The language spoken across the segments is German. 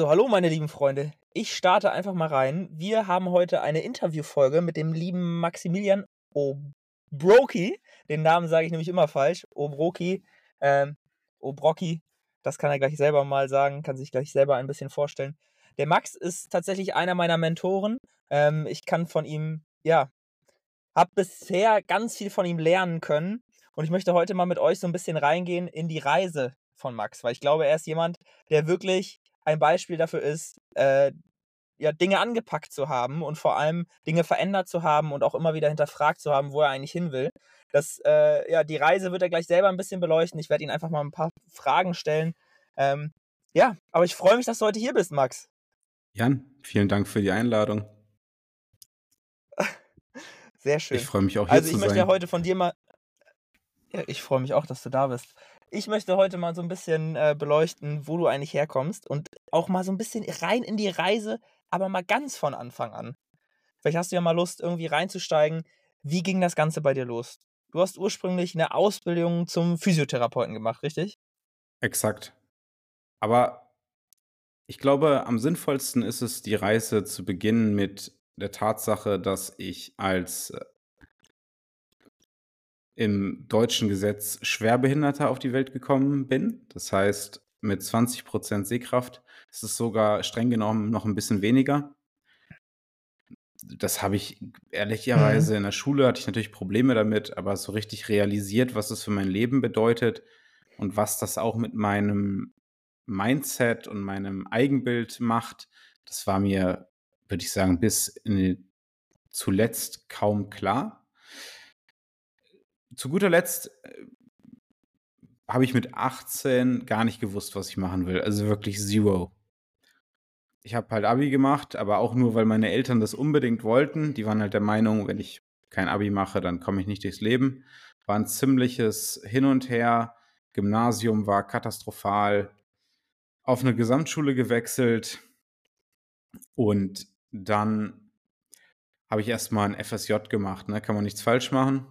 So, hallo meine lieben Freunde. Ich starte einfach mal rein. Wir haben heute eine Interviewfolge mit dem lieben Maximilian Obroki. Den Namen sage ich nämlich immer falsch. Obroki, ähm, Obrocki. Das kann er gleich selber mal sagen, kann sich gleich selber ein bisschen vorstellen. Der Max ist tatsächlich einer meiner Mentoren. Ähm, ich kann von ihm, ja, habe bisher ganz viel von ihm lernen können. Und ich möchte heute mal mit euch so ein bisschen reingehen in die Reise von Max, weil ich glaube, er ist jemand, der wirklich ein Beispiel dafür ist, äh, ja, Dinge angepackt zu haben und vor allem Dinge verändert zu haben und auch immer wieder hinterfragt zu haben, wo er eigentlich hin will. Das, äh, ja, die Reise wird er gleich selber ein bisschen beleuchten. Ich werde ihn einfach mal ein paar Fragen stellen. Ähm, ja, aber ich freue mich, dass du heute hier bist, Max. Jan, vielen Dank für die Einladung. Sehr schön. Ich freue mich auch hier also zu ich möchte sein. ja heute von dir mal. Ja, ich freue mich auch, dass du da bist. Ich möchte heute mal so ein bisschen äh, beleuchten, wo du eigentlich herkommst und auch mal so ein bisschen rein in die Reise, aber mal ganz von Anfang an. Vielleicht hast du ja mal Lust, irgendwie reinzusteigen. Wie ging das Ganze bei dir los? Du hast ursprünglich eine Ausbildung zum Physiotherapeuten gemacht, richtig? Exakt. Aber ich glaube, am sinnvollsten ist es, die Reise zu beginnen mit der Tatsache, dass ich als äh, im deutschen Gesetz Schwerbehinderter auf die Welt gekommen bin. Das heißt, mit 20% Sehkraft ist es sogar streng genommen noch ein bisschen weniger. Das habe ich Mhm. ehrlicherweise in der Schule hatte ich natürlich Probleme damit, aber so richtig realisiert, was es für mein Leben bedeutet und was das auch mit meinem Mindset und meinem Eigenbild macht, das war mir, würde ich sagen, bis zuletzt kaum klar. Zu guter Letzt äh, habe ich mit 18 gar nicht gewusst, was ich machen will. Also wirklich zero. Ich habe halt Abi gemacht, aber auch nur, weil meine Eltern das unbedingt wollten. Die waren halt der Meinung, wenn ich kein Abi mache, dann komme ich nicht durchs Leben. War ein ziemliches Hin und Her. Gymnasium war katastrophal. Auf eine Gesamtschule gewechselt. Und dann habe ich erstmal ein FSJ gemacht. Ne? Kann man nichts falsch machen.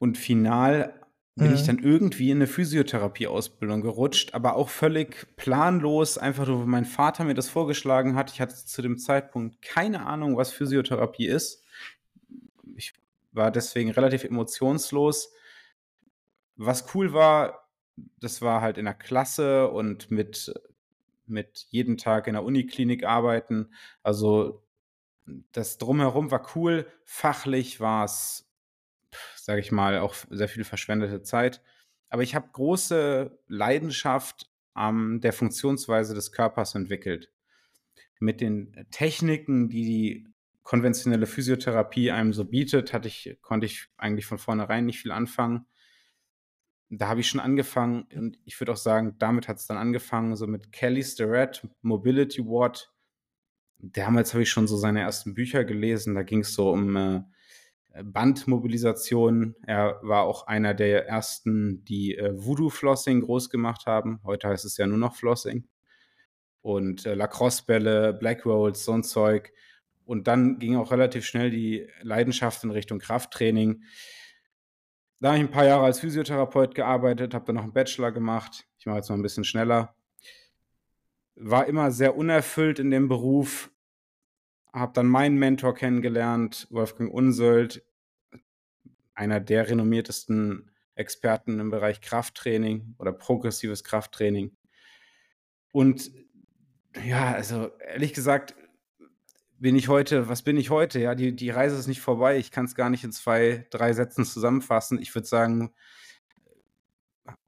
Und final bin ich Mhm. dann irgendwie in eine Physiotherapie-Ausbildung gerutscht, aber auch völlig planlos, einfach nur, weil mein Vater mir das vorgeschlagen hat. Ich hatte zu dem Zeitpunkt keine Ahnung, was Physiotherapie ist. Ich war deswegen relativ emotionslos. Was cool war, das war halt in der Klasse und mit, mit jeden Tag in der Uniklinik arbeiten. Also das drumherum war cool. Fachlich war es sage ich mal, auch sehr viel verschwendete Zeit. Aber ich habe große Leidenschaft an der Funktionsweise des Körpers entwickelt. Mit den Techniken, die die konventionelle Physiotherapie einem so bietet, hatte ich, konnte ich eigentlich von vornherein nicht viel anfangen. Da habe ich schon angefangen und ich würde auch sagen, damit hat es dann angefangen, so mit Kelly Starrett, Mobility Ward. Damals habe ich schon so seine ersten Bücher gelesen. Da ging es so um äh, Bandmobilisation. Er war auch einer der ersten, die äh, Voodoo-Flossing groß gemacht haben. Heute heißt es ja nur noch Flossing. Und äh, Lacrosse-Bälle, Black Rolls, so ein Zeug. Und dann ging auch relativ schnell die Leidenschaft in Richtung Krafttraining. Da habe ich ein paar Jahre als Physiotherapeut gearbeitet, habe dann noch einen Bachelor gemacht. Ich mache jetzt mal ein bisschen schneller. War immer sehr unerfüllt in dem Beruf, habe dann meinen Mentor kennengelernt, Wolfgang Unsöld, einer der renommiertesten Experten im Bereich Krafttraining oder progressives Krafttraining. Und ja, also ehrlich gesagt, bin ich heute, was bin ich heute? Ja, die, die Reise ist nicht vorbei. Ich kann es gar nicht in zwei, drei Sätzen zusammenfassen. Ich würde sagen,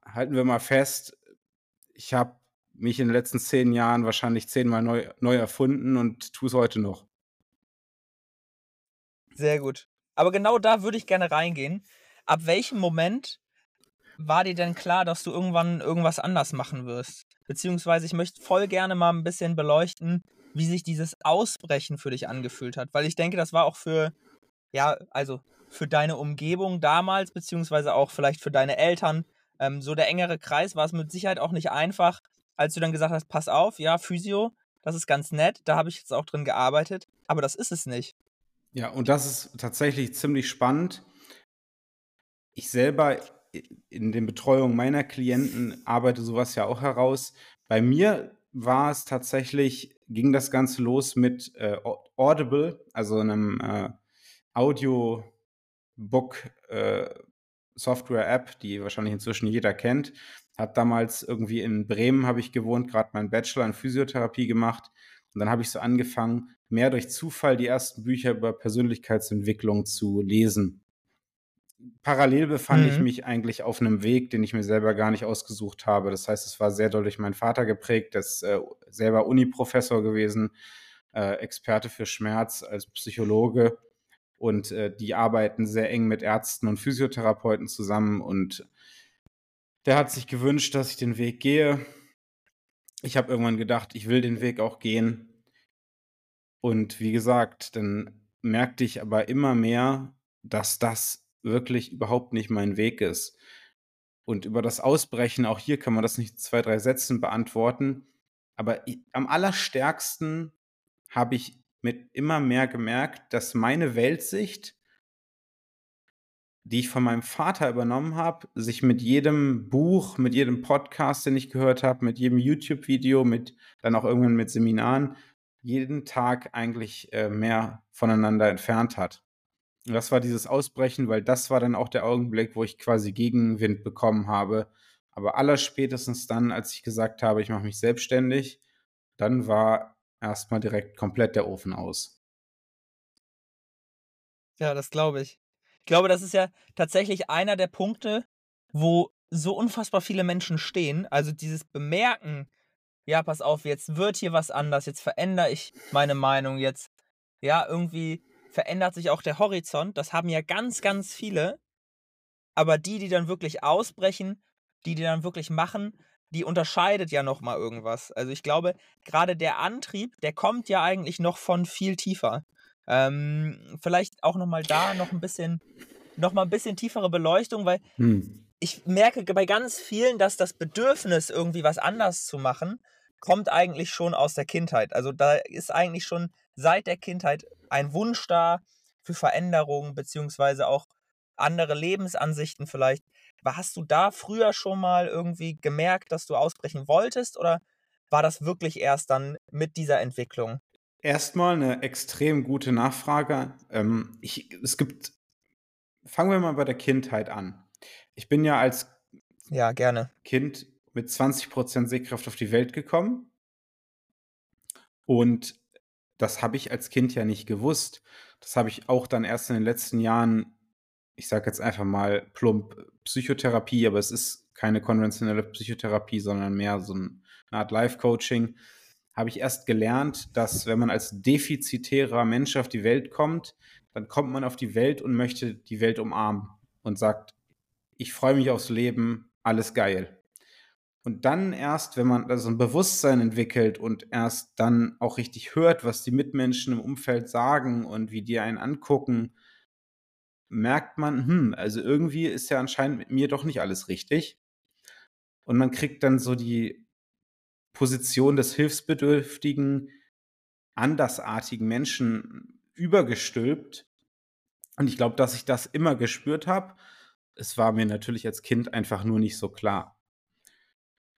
halten wir mal fest, ich habe mich in den letzten zehn Jahren wahrscheinlich zehnmal neu, neu erfunden und tue es heute noch. Sehr gut. Aber genau da würde ich gerne reingehen. Ab welchem Moment war dir denn klar, dass du irgendwann irgendwas anders machen wirst? Beziehungsweise ich möchte voll gerne mal ein bisschen beleuchten, wie sich dieses Ausbrechen für dich angefühlt hat. Weil ich denke, das war auch für, ja, also für deine Umgebung damals, beziehungsweise auch vielleicht für deine Eltern, ähm, so der engere Kreis war es mit Sicherheit auch nicht einfach, als du dann gesagt hast, pass auf, ja, Physio, das ist ganz nett, da habe ich jetzt auch drin gearbeitet, aber das ist es nicht. Ja, und das ist tatsächlich ziemlich spannend. Ich selber in den Betreuungen meiner Klienten arbeite sowas ja auch heraus. Bei mir war es tatsächlich, ging das Ganze los mit äh, Audible, also einem äh, Audiobook äh, die wahrscheinlich inzwischen jeder kennt. Habe damals irgendwie in Bremen habe ich gewohnt, gerade meinen Bachelor in Physiotherapie gemacht. Und dann habe ich so angefangen, mehr durch Zufall die ersten Bücher über Persönlichkeitsentwicklung zu lesen. Parallel befand mhm. ich mich eigentlich auf einem Weg, den ich mir selber gar nicht ausgesucht habe. Das heißt, es war sehr doll durch meinen Vater geprägt, der ist äh, selber Uni-Professor gewesen, äh, Experte für Schmerz als Psychologe und äh, die arbeiten sehr eng mit Ärzten und Physiotherapeuten zusammen und der hat sich gewünscht, dass ich den Weg gehe. Ich habe irgendwann gedacht, ich will den Weg auch gehen. Und wie gesagt, dann merkte ich aber immer mehr, dass das wirklich überhaupt nicht mein Weg ist. Und über das Ausbrechen, auch hier kann man das nicht in zwei, drei Sätzen beantworten. Aber ich, am allerstärksten habe ich mit immer mehr gemerkt, dass meine Weltsicht die ich von meinem Vater übernommen habe, sich mit jedem Buch, mit jedem Podcast, den ich gehört habe, mit jedem YouTube-Video, mit dann auch irgendwann mit Seminaren, jeden Tag eigentlich äh, mehr voneinander entfernt hat. Und das war dieses Ausbrechen, weil das war dann auch der Augenblick, wo ich quasi Gegenwind bekommen habe. Aber allerspätestens dann, als ich gesagt habe, ich mache mich selbstständig, dann war erstmal direkt komplett der Ofen aus. Ja, das glaube ich. Ich glaube, das ist ja tatsächlich einer der Punkte, wo so unfassbar viele Menschen stehen. Also dieses Bemerken, ja, pass auf, jetzt wird hier was anders, jetzt verändere ich meine Meinung, jetzt, ja, irgendwie verändert sich auch der Horizont. Das haben ja ganz, ganz viele. Aber die, die dann wirklich ausbrechen, die, die dann wirklich machen, die unterscheidet ja nochmal irgendwas. Also ich glaube, gerade der Antrieb, der kommt ja eigentlich noch von viel tiefer. Ähm, vielleicht auch nochmal da noch ein bisschen, noch ein bisschen tiefere Beleuchtung, weil hm. Ich merke bei ganz vielen, dass das Bedürfnis, irgendwie was anders zu machen, kommt eigentlich schon aus der Kindheit. Also da ist eigentlich schon seit der Kindheit ein Wunsch da für Veränderungen, beziehungsweise auch andere Lebensansichten vielleicht. Hast du da früher schon mal irgendwie gemerkt, dass du ausbrechen wolltest oder war das wirklich erst dann mit dieser Entwicklung? Erstmal eine extrem gute Nachfrage. Ähm, ich, es gibt, fangen wir mal bei der Kindheit an. Ich bin ja als ja, gerne. Kind mit 20% Sehkraft auf die Welt gekommen. Und das habe ich als Kind ja nicht gewusst. Das habe ich auch dann erst in den letzten Jahren, ich sage jetzt einfach mal plump Psychotherapie, aber es ist keine konventionelle Psychotherapie, sondern mehr so eine Art Life-Coaching habe ich erst gelernt, dass wenn man als defizitärer Mensch auf die Welt kommt, dann kommt man auf die Welt und möchte die Welt umarmen und sagt, ich freue mich aufs Leben, alles geil. Und dann erst, wenn man also ein Bewusstsein entwickelt und erst dann auch richtig hört, was die Mitmenschen im Umfeld sagen und wie die einen angucken, merkt man, hm, also irgendwie ist ja anscheinend mit mir doch nicht alles richtig. Und man kriegt dann so die Position des hilfsbedürftigen, andersartigen Menschen übergestülpt. Und ich glaube, dass ich das immer gespürt habe. Es war mir natürlich als Kind einfach nur nicht so klar.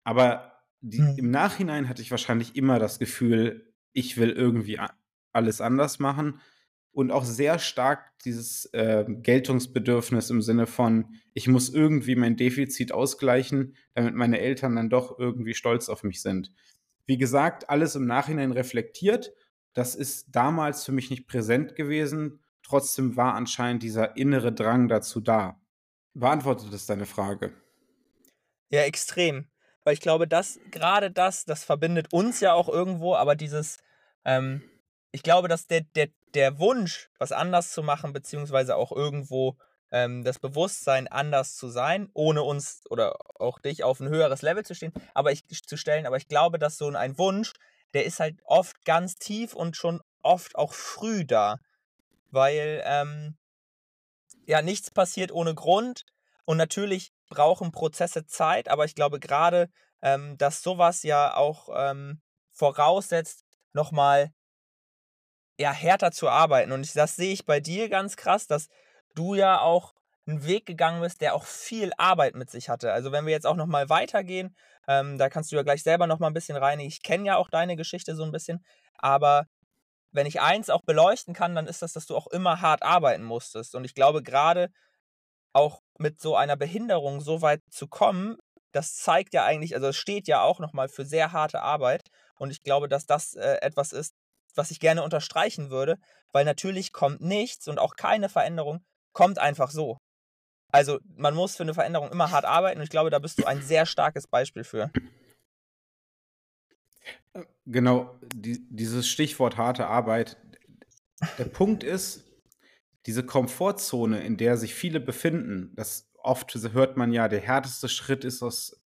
Aber die, mhm. im Nachhinein hatte ich wahrscheinlich immer das Gefühl, ich will irgendwie alles anders machen und auch sehr stark dieses äh, Geltungsbedürfnis im Sinne von, ich muss irgendwie mein Defizit ausgleichen, damit meine Eltern dann doch irgendwie stolz auf mich sind. Wie gesagt, alles im Nachhinein reflektiert. Das ist damals für mich nicht präsent gewesen. Trotzdem war anscheinend dieser innere Drang dazu da. Beantwortet das deine Frage? Ja, extrem. Weil ich glaube, dass gerade das, das verbindet uns ja auch irgendwo, aber dieses, ähm, ich glaube, dass der, der, der Wunsch, was anders zu machen, beziehungsweise auch irgendwo ähm, das Bewusstsein, anders zu sein, ohne uns oder auch dich auf ein höheres Level zu stehen, aber ich zu stellen, aber ich glaube, dass so ein Wunsch, der ist halt oft ganz tief und schon oft auch früh da. Weil ähm, ja nichts passiert ohne Grund. Und natürlich brauchen Prozesse Zeit, aber ich glaube gerade, ähm, dass sowas ja auch ähm, voraussetzt, nochmal ja, härter zu arbeiten. Und das sehe ich bei dir ganz krass, dass du ja auch einen Weg gegangen bist, der auch viel Arbeit mit sich hatte. Also wenn wir jetzt auch nochmal weitergehen, ähm, da kannst du ja gleich selber nochmal ein bisschen rein. Ich kenne ja auch deine Geschichte so ein bisschen, aber wenn ich eins auch beleuchten kann, dann ist das, dass du auch immer hart arbeiten musstest. Und ich glaube, gerade auch mit so einer Behinderung so weit zu kommen, das zeigt ja eigentlich, also es steht ja auch nochmal für sehr harte Arbeit. Und ich glaube, dass das äh, etwas ist, was ich gerne unterstreichen würde, weil natürlich kommt nichts und auch keine Veränderung kommt einfach so. Also man muss für eine Veränderung immer hart arbeiten und ich glaube, da bist du ein sehr starkes Beispiel für. Genau, die, dieses Stichwort harte Arbeit. Der Punkt ist, diese Komfortzone, in der sich viele befinden, das oft hört man ja, der härteste Schritt ist aus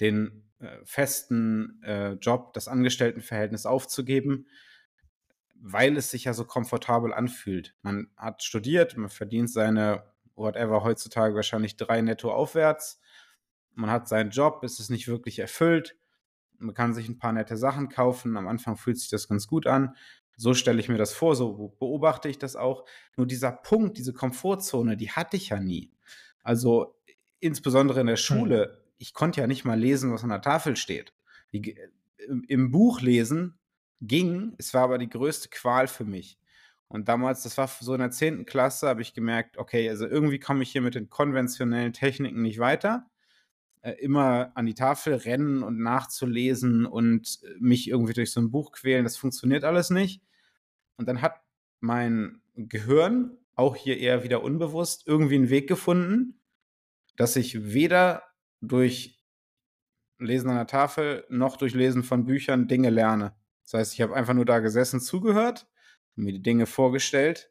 den äh, festen äh, Job, das Angestelltenverhältnis aufzugeben, weil es sich ja so komfortabel anfühlt. Man hat studiert, man verdient seine whatever, heutzutage wahrscheinlich drei netto aufwärts. Man hat seinen Job, ist es nicht wirklich erfüllt. Man kann sich ein paar nette Sachen kaufen. Am Anfang fühlt sich das ganz gut an. So stelle ich mir das vor, so beobachte ich das auch. Nur dieser Punkt, diese Komfortzone, die hatte ich ja nie. Also insbesondere in der hm. Schule, ich konnte ja nicht mal lesen, was an der Tafel steht. Im Buch lesen ging, es war aber die größte Qual für mich. Und damals, das war so in der 10. Klasse, habe ich gemerkt, okay, also irgendwie komme ich hier mit den konventionellen Techniken nicht weiter. Äh, immer an die Tafel rennen und nachzulesen und äh, mich irgendwie durch so ein Buch quälen, das funktioniert alles nicht. Und dann hat mein Gehirn, auch hier eher wieder unbewusst, irgendwie einen Weg gefunden, dass ich weder durch Lesen an der Tafel noch durch Lesen von Büchern Dinge lerne. Das heißt, ich habe einfach nur da gesessen, zugehört mir die Dinge vorgestellt.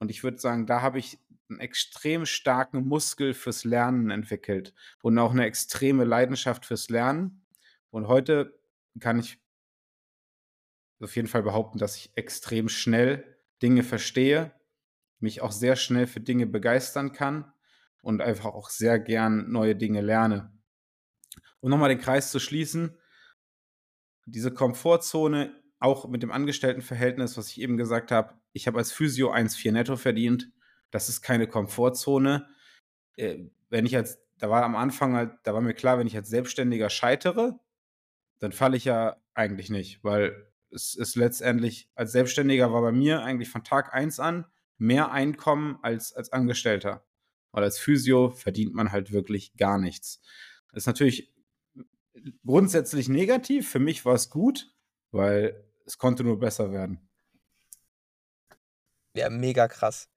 Und ich würde sagen, da habe ich einen extrem starken Muskel fürs Lernen entwickelt und auch eine extreme Leidenschaft fürs Lernen. Und heute kann ich auf jeden Fall behaupten, dass ich extrem schnell Dinge verstehe, mich auch sehr schnell für Dinge begeistern kann und einfach auch sehr gern neue Dinge lerne. Um nochmal den Kreis zu schließen, diese Komfortzone auch mit dem Angestelltenverhältnis, was ich eben gesagt habe, ich habe als Physio 1,4 netto verdient. Das ist keine Komfortzone. Äh, wenn ich als, da war am Anfang halt, da war mir klar, wenn ich als Selbstständiger scheitere, dann falle ich ja eigentlich nicht, weil es ist letztendlich, als Selbstständiger war bei mir eigentlich von Tag 1 an mehr Einkommen als als Angestellter. Weil als Physio verdient man halt wirklich gar nichts. Das ist natürlich grundsätzlich negativ. Für mich war es gut, weil es konnte nur besser werden. Ja, mega krass.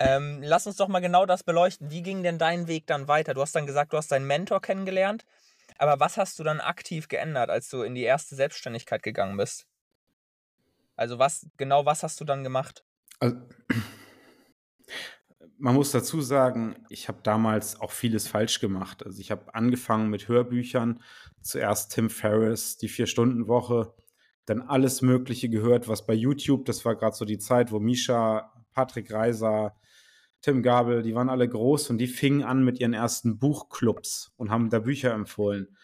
Ähm, lass uns doch mal genau das beleuchten. Wie ging denn dein Weg dann weiter? Du hast dann gesagt, du hast deinen Mentor kennengelernt. Aber was hast du dann aktiv geändert, als du in die erste Selbstständigkeit gegangen bist? Also was genau was hast du dann gemacht? Also, man muss dazu sagen, ich habe damals auch vieles falsch gemacht. Also ich habe angefangen mit Hörbüchern. Zuerst Tim Ferriss, die Vier-Stunden-Woche dann alles Mögliche gehört, was bei YouTube, das war gerade so die Zeit, wo Misha, Patrick Reiser, Tim Gabel, die waren alle groß und die fingen an mit ihren ersten Buchclubs und haben da Bücher empfohlen.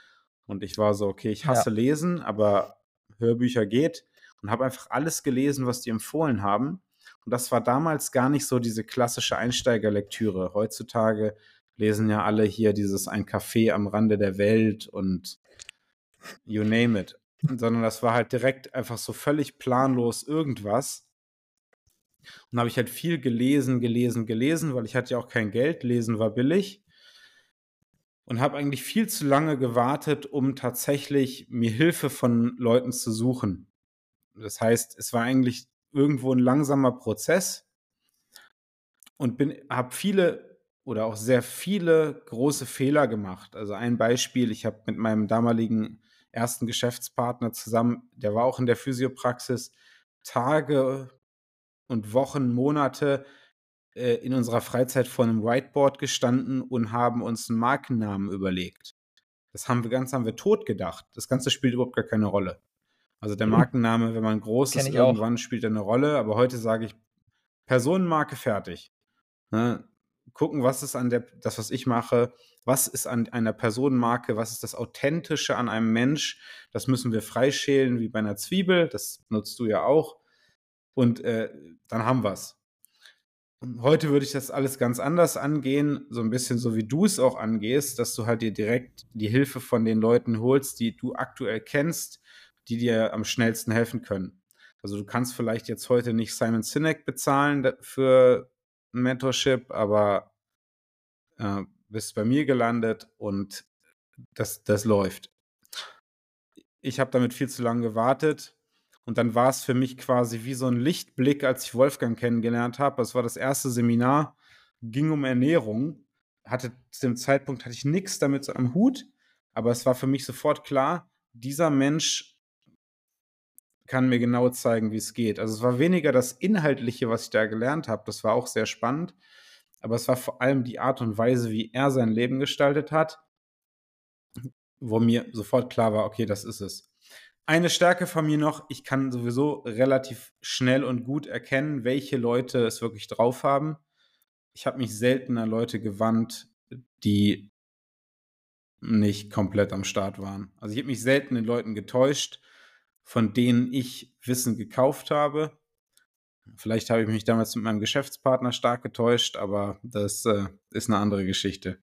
Und ich war so, okay, ich hasse ja. Lesen, aber Hörbücher geht und habe einfach alles gelesen, was die empfohlen haben. Und das war damals gar nicht so diese klassische Einsteigerlektüre. Heutzutage lesen ja alle hier dieses Ein Café am Rande der Welt und you name it sondern das war halt direkt einfach so völlig planlos irgendwas. Und habe ich halt viel gelesen, gelesen, gelesen, weil ich hatte ja auch kein Geld, lesen war billig. Und habe eigentlich viel zu lange gewartet, um tatsächlich mir Hilfe von Leuten zu suchen. Das heißt, es war eigentlich irgendwo ein langsamer Prozess und habe viele oder auch sehr viele große Fehler gemacht. Also ein Beispiel, ich habe mit meinem damaligen ersten Geschäftspartner zusammen, der war auch in der Physiopraxis, Tage und Wochen, Monate äh, in unserer Freizeit vor einem Whiteboard gestanden und haben uns einen Markennamen überlegt. Das haben wir ganz, haben wir tot gedacht. Das Ganze spielt überhaupt gar keine Rolle. Also der mhm. Markenname, wenn man groß ist, irgendwann auch. spielt er eine Rolle, aber heute sage ich Personenmarke fertig. Ne? Gucken, was ist an der, das, was ich mache, was ist an einer Personenmarke, was ist das Authentische an einem Mensch. Das müssen wir freischälen, wie bei einer Zwiebel, das nutzt du ja auch. Und äh, dann haben wir es. heute würde ich das alles ganz anders angehen, so ein bisschen so wie du es auch angehst, dass du halt dir direkt die Hilfe von den Leuten holst, die du aktuell kennst, die dir am schnellsten helfen können. Also du kannst vielleicht jetzt heute nicht Simon Sinek bezahlen für ein Mentorship, aber äh, bist bei mir gelandet und das, das läuft. Ich habe damit viel zu lange gewartet und dann war es für mich quasi wie so ein Lichtblick, als ich Wolfgang kennengelernt habe. Es war das erste Seminar, ging um Ernährung. Hatte zu dem Zeitpunkt hatte ich nichts damit am Hut, aber es war für mich sofort klar, dieser Mensch kann mir genau zeigen, wie es geht. Also es war weniger das Inhaltliche, was ich da gelernt habe. Das war auch sehr spannend, aber es war vor allem die Art und Weise, wie er sein Leben gestaltet hat, wo mir sofort klar war, okay, das ist es. Eine Stärke von mir noch, ich kann sowieso relativ schnell und gut erkennen, welche Leute es wirklich drauf haben. Ich habe mich selten an Leute gewandt, die nicht komplett am Start waren. Also ich habe mich selten in Leuten getäuscht, von denen ich Wissen gekauft habe. Vielleicht habe ich mich damals mit meinem Geschäftspartner stark getäuscht, aber das äh, ist eine andere Geschichte.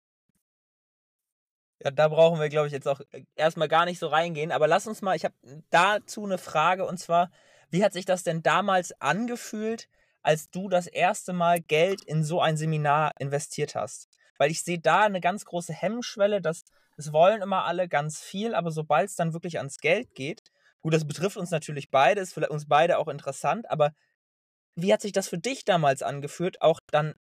Ja, da brauchen wir, glaube ich, jetzt auch äh, erstmal gar nicht so reingehen. Aber lass uns mal, ich habe dazu eine Frage und zwar, wie hat sich das denn damals angefühlt, als du das erste Mal Geld in so ein Seminar investiert hast? Weil ich sehe da eine ganz große Hemmschwelle, dass es wollen immer alle ganz viel, aber sobald es dann wirklich ans Geld geht, gut, das betrifft uns natürlich beide, ist für uns beide auch interessant, aber wie hat sich das für dich damals angefühlt, auch dann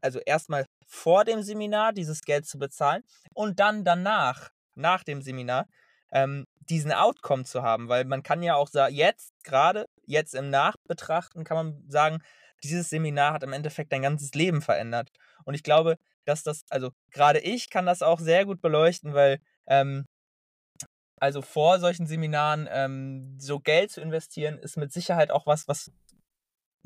also erstmal vor dem Seminar dieses Geld zu bezahlen und dann danach, nach dem Seminar, ähm, diesen Outcome zu haben. Weil man kann ja auch sagen, jetzt, gerade, jetzt im Nachbetrachten, kann man sagen, dieses Seminar hat im Endeffekt dein ganzes Leben verändert. Und ich glaube, dass das, also gerade ich kann das auch sehr gut beleuchten, weil ähm, also vor solchen Seminaren ähm, so Geld zu investieren, ist mit Sicherheit auch was, was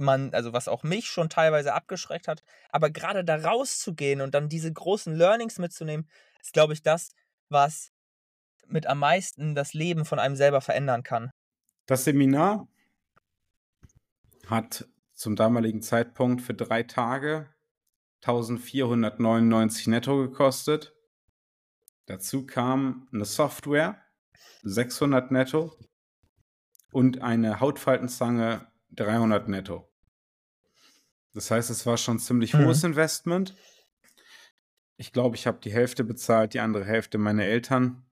man, also was auch mich schon teilweise abgeschreckt hat, aber gerade da rauszugehen und dann diese großen Learnings mitzunehmen, ist, glaube ich, das, was mit am meisten das Leben von einem selber verändern kann. Das Seminar hat zum damaligen Zeitpunkt für drei Tage 1499 netto gekostet. Dazu kam eine Software, 600 netto und eine Hautfaltenzange 300 netto. Das heißt, es war schon ein ziemlich mhm. hohes Investment. Ich glaube, ich habe die Hälfte bezahlt, die andere Hälfte meine Eltern.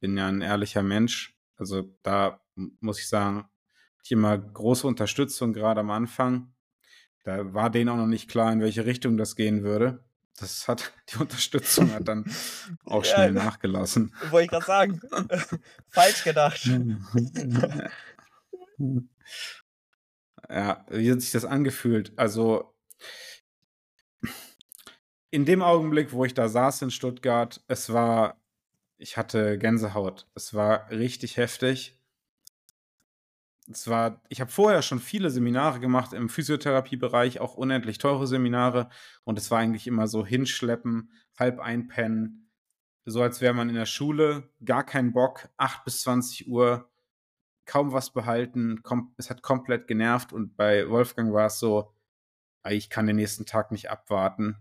Bin ja ein ehrlicher Mensch. Also da muss ich sagen, ich immer große Unterstützung, gerade am Anfang. Da war denen auch noch nicht klar, in welche Richtung das gehen würde. Das hat, die Unterstützung hat dann auch schnell ja, nachgelassen. Wollte ich gerade sagen. Falsch gedacht. Ja, wie hat sich das angefühlt? Also, in dem Augenblick, wo ich da saß in Stuttgart, es war, ich hatte Gänsehaut. Es war richtig heftig. Es war, ich habe vorher schon viele Seminare gemacht im Physiotherapiebereich, auch unendlich teure Seminare. Und es war eigentlich immer so hinschleppen, halb einpennen, so als wäre man in der Schule, gar keinen Bock, 8 bis 20 Uhr, kaum was behalten, es hat komplett genervt und bei Wolfgang war es so, ich kann den nächsten Tag nicht abwarten.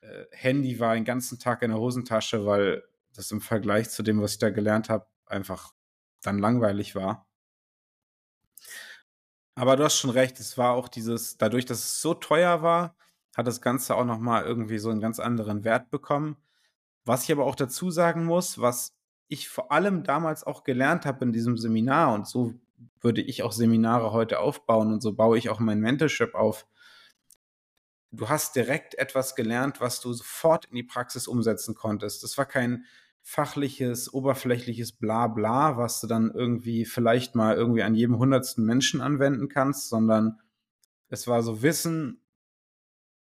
Äh, Handy war den ganzen Tag in der Hosentasche, weil das im Vergleich zu dem, was ich da gelernt habe, einfach dann langweilig war. Aber du hast schon recht, es war auch dieses, dadurch, dass es so teuer war, hat das Ganze auch nochmal irgendwie so einen ganz anderen Wert bekommen. Was ich aber auch dazu sagen muss, was ich vor allem damals auch gelernt habe in diesem Seminar und so würde ich auch Seminare heute aufbauen und so baue ich auch mein Mentorship auf. Du hast direkt etwas gelernt, was du sofort in die Praxis umsetzen konntest. Das war kein fachliches, oberflächliches Blabla, was du dann irgendwie vielleicht mal irgendwie an jedem hundertsten Menschen anwenden kannst, sondern es war so Wissen.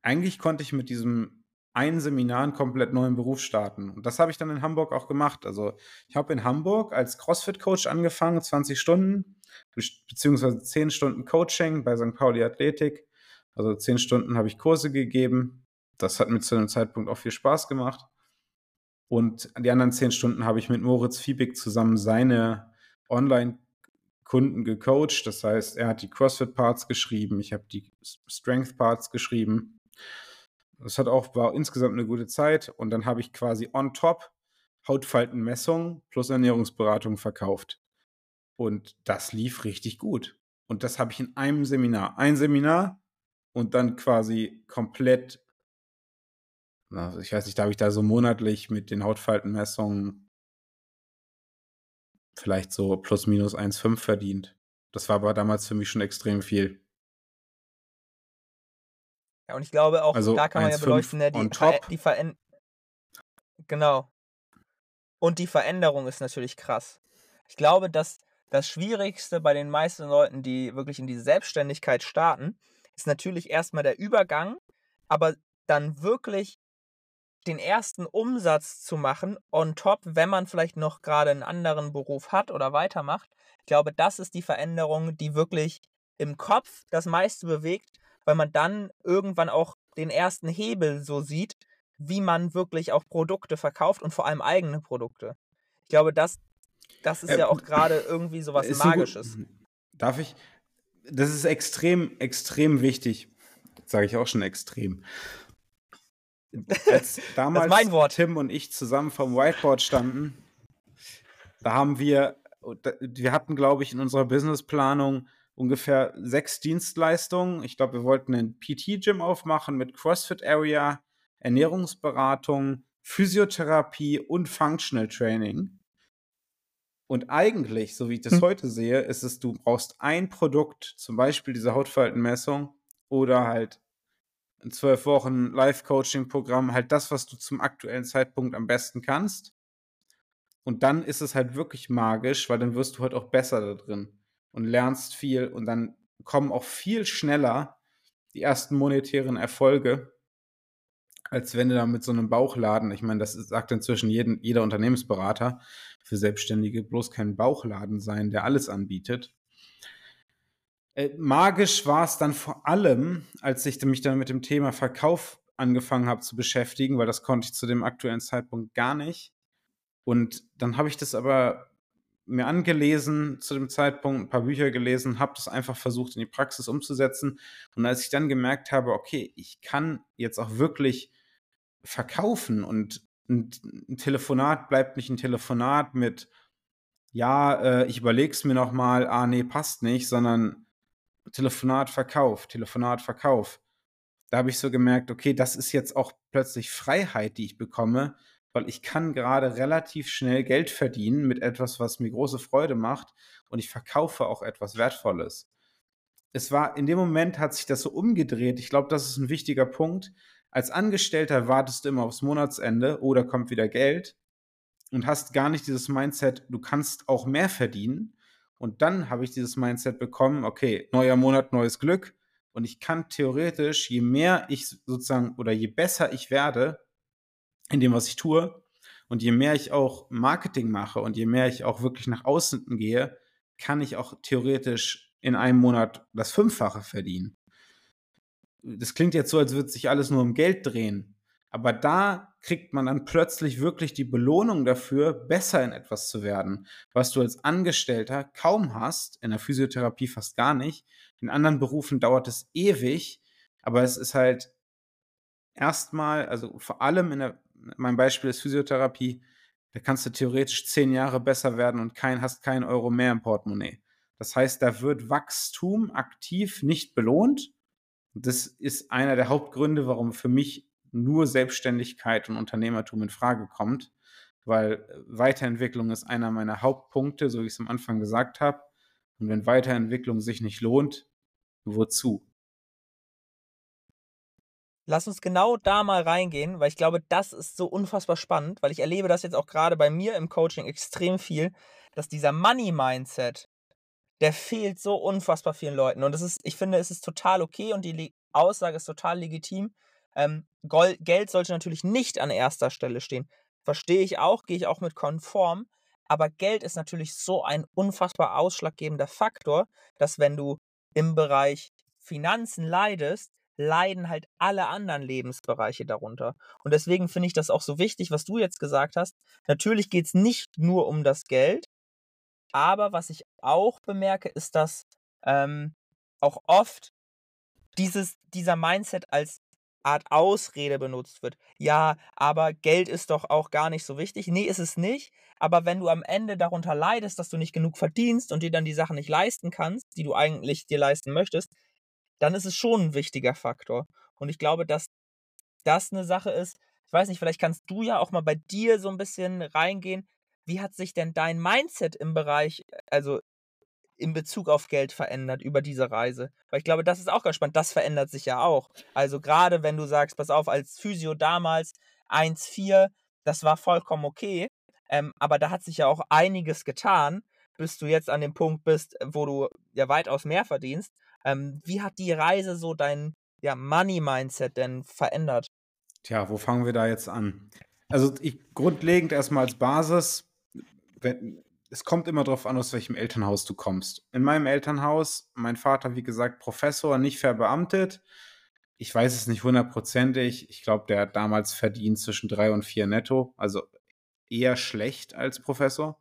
Eigentlich konnte ich mit diesem ein Seminar einen komplett neuen Beruf starten. Und das habe ich dann in Hamburg auch gemacht. Also ich habe in Hamburg als CrossFit-Coach angefangen, 20 Stunden, beziehungsweise 10 Stunden Coaching bei St. Pauli Athletik. Also 10 Stunden habe ich Kurse gegeben. Das hat mir zu einem Zeitpunkt auch viel Spaß gemacht. Und die anderen 10 Stunden habe ich mit Moritz Fiebig zusammen seine Online-Kunden gecoacht. Das heißt, er hat die CrossFit-Parts geschrieben, ich habe die Strength-Parts geschrieben Das hat auch, war insgesamt eine gute Zeit. Und dann habe ich quasi on top Hautfaltenmessung plus Ernährungsberatung verkauft. Und das lief richtig gut. Und das habe ich in einem Seminar. Ein Seminar und dann quasi komplett, na, ich weiß nicht, da habe ich da so monatlich mit den Hautfaltenmessungen vielleicht so plus minus 1,5 verdient. Das war aber damals für mich schon extrem viel. Ja, und ich glaube auch, Also da kann man ja 1,5 beleuchten, ne, die, Ver top. die Veränd Genau. Und die Veränderung ist natürlich krass. Ich glaube, dass das Schwierigste bei den meisten Leuten, die wirklich in die Selbstständigkeit starten, ist natürlich erstmal der Übergang, aber dann wirklich den ersten Umsatz zu machen on top, wenn man vielleicht noch gerade einen anderen Beruf hat oder weitermacht. Ich glaube, das ist die Veränderung, die wirklich im Kopf das meiste bewegt, weil man dann irgendwann auch den ersten Hebel so sieht, wie man wirklich auch Produkte verkauft und vor allem eigene Produkte. Ich glaube, das, das ist Äh, ja auch gerade irgendwie so gut. Magisches. Darf ich? Das ist extrem, extrem wichtig. Sage ich auch schon extrem. Als damals mein Wort. Tim und ich zusammen vom Whiteboard standen, da haben wir, wir hatten, glaube ich, in unserer Businessplanung ungefähr sechs Dienstleistungen. Ich glaube, wir wollten ein PT-Gym aufmachen mit CrossFit Area, Ernährungsberatung, Physiotherapie und Functional Training. Und eigentlich, so wie ich das Hm. heute sehe, ist es, du brauchst ein Produkt, zum Beispiel diese Hautfaltenmessung oder halt ein zwölf Wochen Live-Coaching-Programm, halt das, was du zum aktuellen Zeitpunkt am besten kannst. Und dann ist es halt wirklich magisch, weil dann wirst du halt auch besser da drin und lernst viel und dann kommen auch viel schneller die ersten monetären Erfolge, als wenn du da mit so einem Bauchladen, ich meine, das sagt inzwischen jeden, jeder Unternehmensberater, für Selbstständige bloß kein Bauchladen sein, der alles anbietet. Äh, magisch war es dann vor allem, als ich mich dann mit dem Thema Verkauf angefangen habe zu beschäftigen, weil das konnte ich zu dem aktuellen Zeitpunkt gar nicht. Und dann habe ich das aber mir angelesen zu dem Zeitpunkt, ein paar Bücher gelesen, habe das einfach versucht in die Praxis umzusetzen. Und als ich dann gemerkt habe, okay, ich kann jetzt auch wirklich verkaufen und ein, ein Telefonat bleibt nicht ein Telefonat mit, ja, äh, ich überlege es mir nochmal, ah, nee, passt nicht, sondern Telefonat, Verkauf, Telefonat, Verkauf. Da habe ich so gemerkt, okay, das ist jetzt auch plötzlich Freiheit, die ich bekomme, weil ich kann gerade relativ schnell Geld verdienen mit etwas, was mir große Freude macht und ich verkaufe auch etwas Wertvolles. Es war in dem Moment hat sich das so umgedreht. Ich glaube, das ist ein wichtiger Punkt. Als Angestellter wartest du immer aufs Monatsende oder kommt wieder Geld und hast gar nicht dieses Mindset, du kannst auch mehr verdienen. Und dann habe ich dieses Mindset bekommen, okay, neuer Monat, neues Glück. Und ich kann theoretisch, je mehr ich sozusagen oder je besser ich werde in dem, was ich tue, und je mehr ich auch Marketing mache und je mehr ich auch wirklich nach außen gehe, kann ich auch theoretisch in einem Monat das Fünffache verdienen. Das klingt jetzt so, als würde sich alles nur um Geld drehen. Aber da kriegt man dann plötzlich wirklich die Belohnung dafür, besser in etwas zu werden, was du als Angestellter kaum hast, in der Physiotherapie fast gar nicht. In anderen Berufen dauert es ewig, aber es ist halt erstmal, also vor allem in der, mein Beispiel ist Physiotherapie, da kannst du theoretisch zehn Jahre besser werden und kein, hast keinen Euro mehr im Portemonnaie. Das heißt, da wird Wachstum aktiv nicht belohnt. Das ist einer der Hauptgründe, warum für mich nur Selbstständigkeit und Unternehmertum in Frage kommt, weil Weiterentwicklung ist einer meiner Hauptpunkte, so wie ich es am Anfang gesagt habe. Und wenn Weiterentwicklung sich nicht lohnt, wozu? Lass uns genau da mal reingehen, weil ich glaube, das ist so unfassbar spannend, weil ich erlebe das jetzt auch gerade bei mir im Coaching extrem viel, dass dieser Money-Mindset, der fehlt so unfassbar vielen Leuten. Und das ist, ich finde, es ist total okay und die Aussage ist total legitim. Ähm, Gol Geld sollte natürlich nicht an erster Stelle stehen. Verstehe ich auch, gehe ich auch mit konform. Aber Geld ist natürlich so ein unfassbar ausschlaggebender Faktor, dass wenn du im Bereich Finanzen leidest, leiden halt alle anderen Lebensbereiche darunter. Und deswegen finde ich das auch so wichtig, was du jetzt gesagt hast. Natürlich geht es nicht nur um das Geld, aber was ich auch bemerke, ist, dass ähm, auch oft dieses, dieser Mindset als Art Ausrede benutzt wird. Ja, aber Geld ist doch auch gar nicht so wichtig. Nee, ist es nicht. Aber wenn du am Ende darunter leidest, dass du nicht genug verdienst und dir dann die Sachen nicht leisten kannst, die du eigentlich dir leisten möchtest, dann ist es schon ein wichtiger Faktor. Und ich glaube, dass das eine Sache ist, ich weiß nicht, vielleicht kannst du ja auch mal bei dir so ein bisschen reingehen. Wie hat sich denn dein Mindset im Bereich, also in Bezug auf Geld verändert über diese Reise? Weil ich glaube, das ist auch ganz spannend. Das verändert sich ja auch. Also gerade wenn du sagst, pass auf, als Physio damals 1,4, das war vollkommen okay. Ähm, aber da hat sich ja auch einiges getan, bis du jetzt an dem Punkt bist, wo du ja weitaus mehr verdienst. Ähm, wie hat die Reise so dein ja, Money-Mindset denn verändert? Tja, wo fangen wir da jetzt an? Also ich, grundlegend erstmal als Basis, wenn, es kommt immer darauf an, aus welchem Elternhaus du kommst. In meinem Elternhaus, mein Vater, wie gesagt, Professor, nicht verbeamtet. Ich weiß es nicht hundertprozentig. Ich glaube, der hat damals verdient zwischen drei und vier netto. Also eher schlecht als Professor.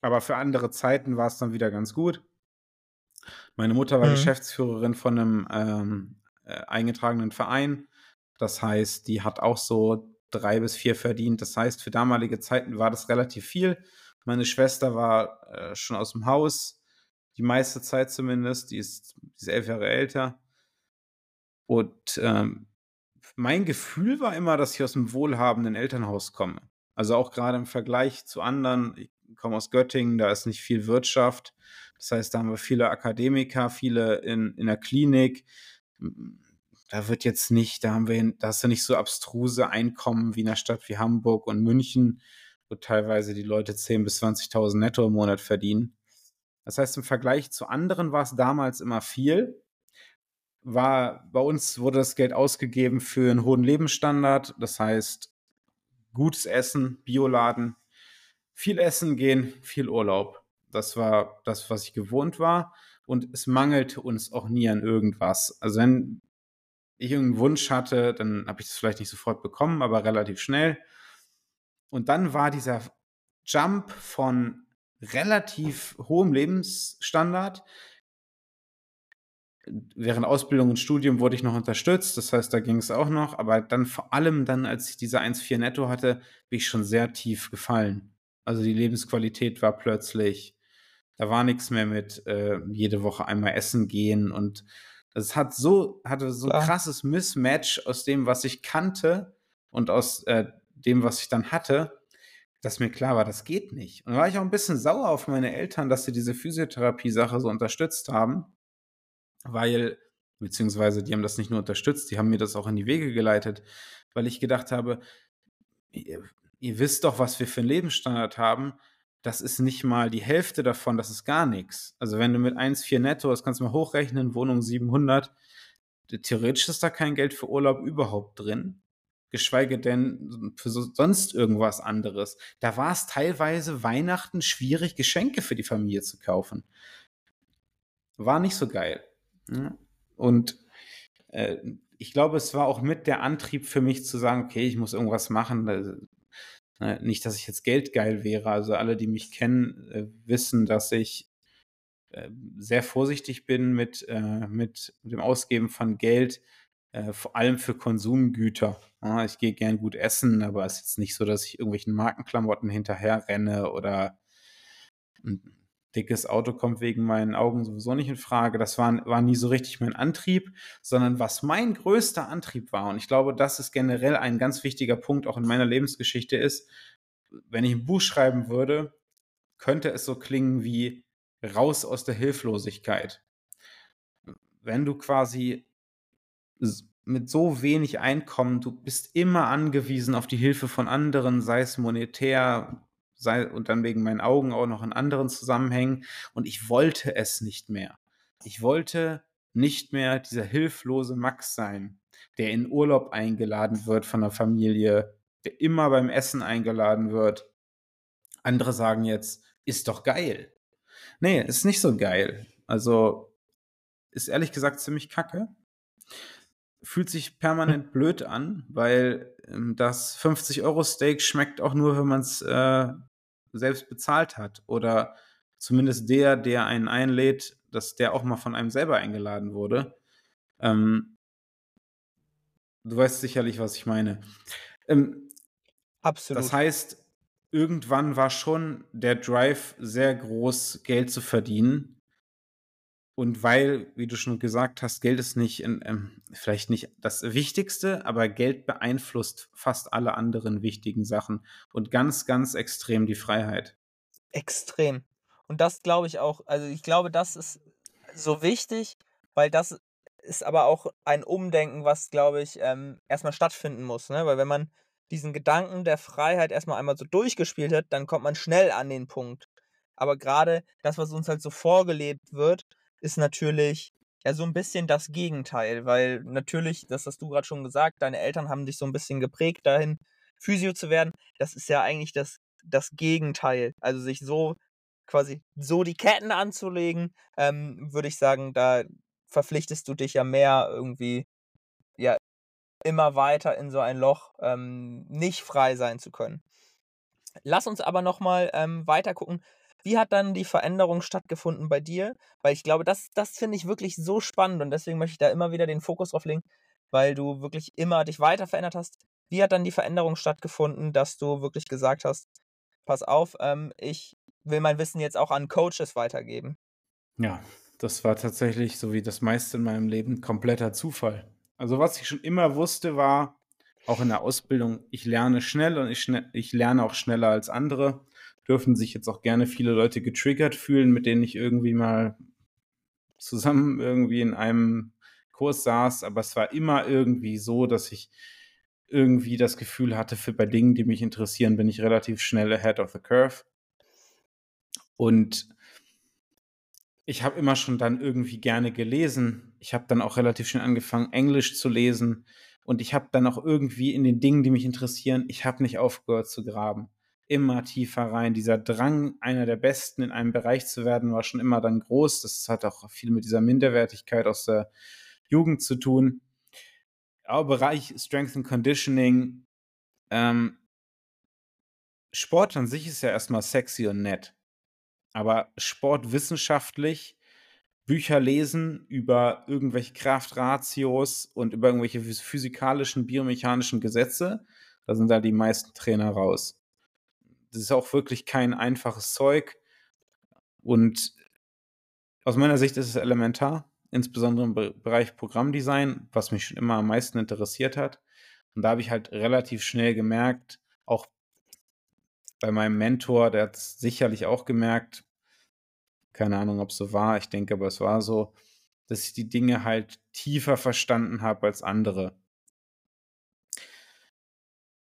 Aber für andere Zeiten war es dann wieder ganz gut. Meine Mutter war mhm. Geschäftsführerin von einem ähm, äh, eingetragenen Verein. Das heißt, die hat auch so drei bis vier verdient. Das heißt, für damalige Zeiten war das relativ viel. Meine Schwester war äh, schon aus dem Haus, die meiste Zeit zumindest. Die ist, die ist elf Jahre älter. Und ähm, mein Gefühl war immer, dass ich aus einem wohlhabenden Elternhaus komme. Also auch gerade im Vergleich zu anderen. Ich komme aus Göttingen, da ist nicht viel Wirtschaft. Das heißt, da haben wir viele Akademiker, viele in, in der Klinik. Da wird jetzt nicht, da haben wir, da hast du nicht so abstruse Einkommen wie in einer Stadt wie Hamburg und München, wo teilweise die Leute 10.000 bis 20.000 netto im Monat verdienen. Das heißt, im Vergleich zu anderen war es damals immer viel. War, bei uns wurde das Geld ausgegeben für einen hohen Lebensstandard. Das heißt, gutes Essen, Bioladen, viel essen gehen, viel Urlaub. Das war das, was ich gewohnt war. Und es mangelte uns auch nie an irgendwas. Also wenn ich irgendeinen Wunsch hatte, dann habe ich das vielleicht nicht sofort bekommen, aber relativ schnell. Und dann war dieser Jump von relativ hohem Lebensstandard. Während Ausbildung und Studium wurde ich noch unterstützt, das heißt, da ging es auch noch, aber dann vor allem dann, als ich diese 1,4 netto hatte, bin ich schon sehr tief gefallen. Also die Lebensqualität war plötzlich, da war nichts mehr mit äh, jede Woche einmal essen gehen und es hat so, hatte so ein krasses Mismatch aus dem, was ich kannte und aus äh, dem, was ich dann hatte, dass mir klar war, das geht nicht. Und da war ich auch ein bisschen sauer auf meine Eltern, dass sie diese Physiotherapie-Sache so unterstützt haben, weil, beziehungsweise die haben das nicht nur unterstützt, die haben mir das auch in die Wege geleitet, weil ich gedacht habe, ihr, wisst doch, was wir für einen Lebensstandard haben. Das ist nicht mal die Hälfte davon, das ist gar nichts. Also wenn du mit 1,4 netto, das kannst du mal hochrechnen, Wohnung 700, theoretisch ist da kein Geld für Urlaub überhaupt drin geschweige denn für so, sonst irgendwas anderes. Da war es teilweise Weihnachten schwierig, Geschenke für die Familie zu kaufen. War nicht so geil. Und äh, ich glaube, es war auch mit der Antrieb für mich zu sagen, okay, ich muss irgendwas machen. Äh, nicht, dass ich jetzt geldgeil wäre. Also alle, die mich kennen, äh, wissen, dass ich äh, sehr vorsichtig bin mit, äh, mit dem Ausgeben von Geld äh, vor allem für Konsumgüter. Ich gehe gern gut essen, aber es ist jetzt nicht so, dass ich irgendwelchen Markenklamotten hinterher renne oder ein dickes Auto kommt wegen meinen Augen sowieso nicht in Frage. Das war, war nie so richtig mein Antrieb, sondern was mein größter Antrieb war, und ich glaube, das ist generell ein ganz wichtiger Punkt auch in meiner Lebensgeschichte ist, wenn ich ein Buch schreiben würde, könnte es so klingen wie raus aus der Hilflosigkeit. Wenn du quasi mit so wenig Einkommen, du bist immer angewiesen auf die Hilfe von anderen, sei es monetär, sei und dann wegen meinen Augen auch noch in anderen Zusammenhängen. Und ich wollte es nicht mehr. Ich wollte nicht mehr dieser hilflose Max sein, der in Urlaub eingeladen wird von der Familie, der immer beim Essen eingeladen wird. Andere sagen jetzt, ist doch geil. Nee, ist nicht so geil. Also ist ehrlich gesagt ziemlich kacke fühlt sich permanent blöd an, weil ähm, das 50-Euro-Steak schmeckt auch nur, wenn man es äh, selbst bezahlt hat. Oder zumindest der, der einen einlädt, dass der auch mal von einem selber eingeladen wurde. Ähm, du weißt sicherlich, was ich meine. Ähm, Absolut. das heißt, irgendwann war schon der Drive sehr groß, Geld zu verdienen. Und weil, wie du schon gesagt hast, Geld ist nicht, in, ähm, vielleicht nicht das Wichtigste, aber Geld beeinflusst fast alle anderen wichtigen Sachen und ganz, ganz extrem die Freiheit. Extrem. Und das glaube ich auch, also ich glaube, das ist so wichtig, weil das ist aber auch ein Umdenken, was, glaube ich, ähm, erstmal stattfinden muss. Ne? Weil wenn man diesen Gedanken der Freiheit erstmal einmal so durchgespielt hat, dann kommt man schnell an den Punkt. Aber gerade das, was uns halt so vorgelebt wird, ist natürlich ja so ein bisschen das Gegenteil, weil natürlich, das hast du gerade schon gesagt, deine Eltern haben dich so ein bisschen geprägt dahin, Physio zu werden. Das ist ja eigentlich das, das Gegenteil. Also sich so quasi so die Ketten anzulegen, ähm, würde ich sagen, da verpflichtest du dich ja mehr irgendwie, ja, immer weiter in so ein Loch ähm, nicht frei sein zu können. Lass uns aber nochmal ähm, weiter gucken. Wie hat dann die Veränderung stattgefunden bei dir? Weil ich glaube, das, das finde ich wirklich so spannend und deswegen möchte ich da immer wieder den Fokus drauf legen, weil du wirklich immer dich weiter verändert hast. Wie hat dann die Veränderung stattgefunden, dass du wirklich gesagt hast, pass auf, ähm, ich will mein Wissen jetzt auch an Coaches weitergeben? Ja, das war tatsächlich, so wie das meiste in meinem Leben, kompletter Zufall. Also was ich schon immer wusste, war, auch in der Ausbildung, ich lerne schnell und ich, schnell, ich lerne auch schneller als andere dürfen sich jetzt auch gerne viele Leute getriggert fühlen, mit denen ich irgendwie mal zusammen irgendwie in einem Kurs saß, aber es war immer irgendwie so, dass ich irgendwie das Gefühl hatte, für bei Dingen, die mich interessieren, bin ich relativ schnell ahead of the curve. Und ich habe immer schon dann irgendwie gerne gelesen. Ich habe dann auch relativ schnell angefangen, Englisch zu lesen. Und ich habe dann auch irgendwie in den Dingen, die mich interessieren, ich habe nicht aufgehört zu graben immer tiefer rein. Dieser Drang, einer der Besten in einem Bereich zu werden, war schon immer dann groß. Das hat auch viel mit dieser Minderwertigkeit aus der Jugend zu tun. Auch Bereich Strength and Conditioning. Ähm, Sport an sich ist ja erstmal sexy und nett. Aber Sport wissenschaftlich, Bücher lesen über irgendwelche Kraftratios und über irgendwelche physikalischen, biomechanischen Gesetze, da sind da die meisten Trainer raus das ist auch wirklich kein einfaches Zeug. Und aus meiner Sicht ist es elementar, insbesondere im Bereich Programmdesign, was mich schon immer am meisten interessiert hat. Und da habe ich halt relativ schnell gemerkt, auch bei meinem Mentor, der hat es sicherlich auch gemerkt, keine Ahnung, ob es so war, ich denke aber es war so, dass ich die Dinge halt tiefer verstanden habe als andere.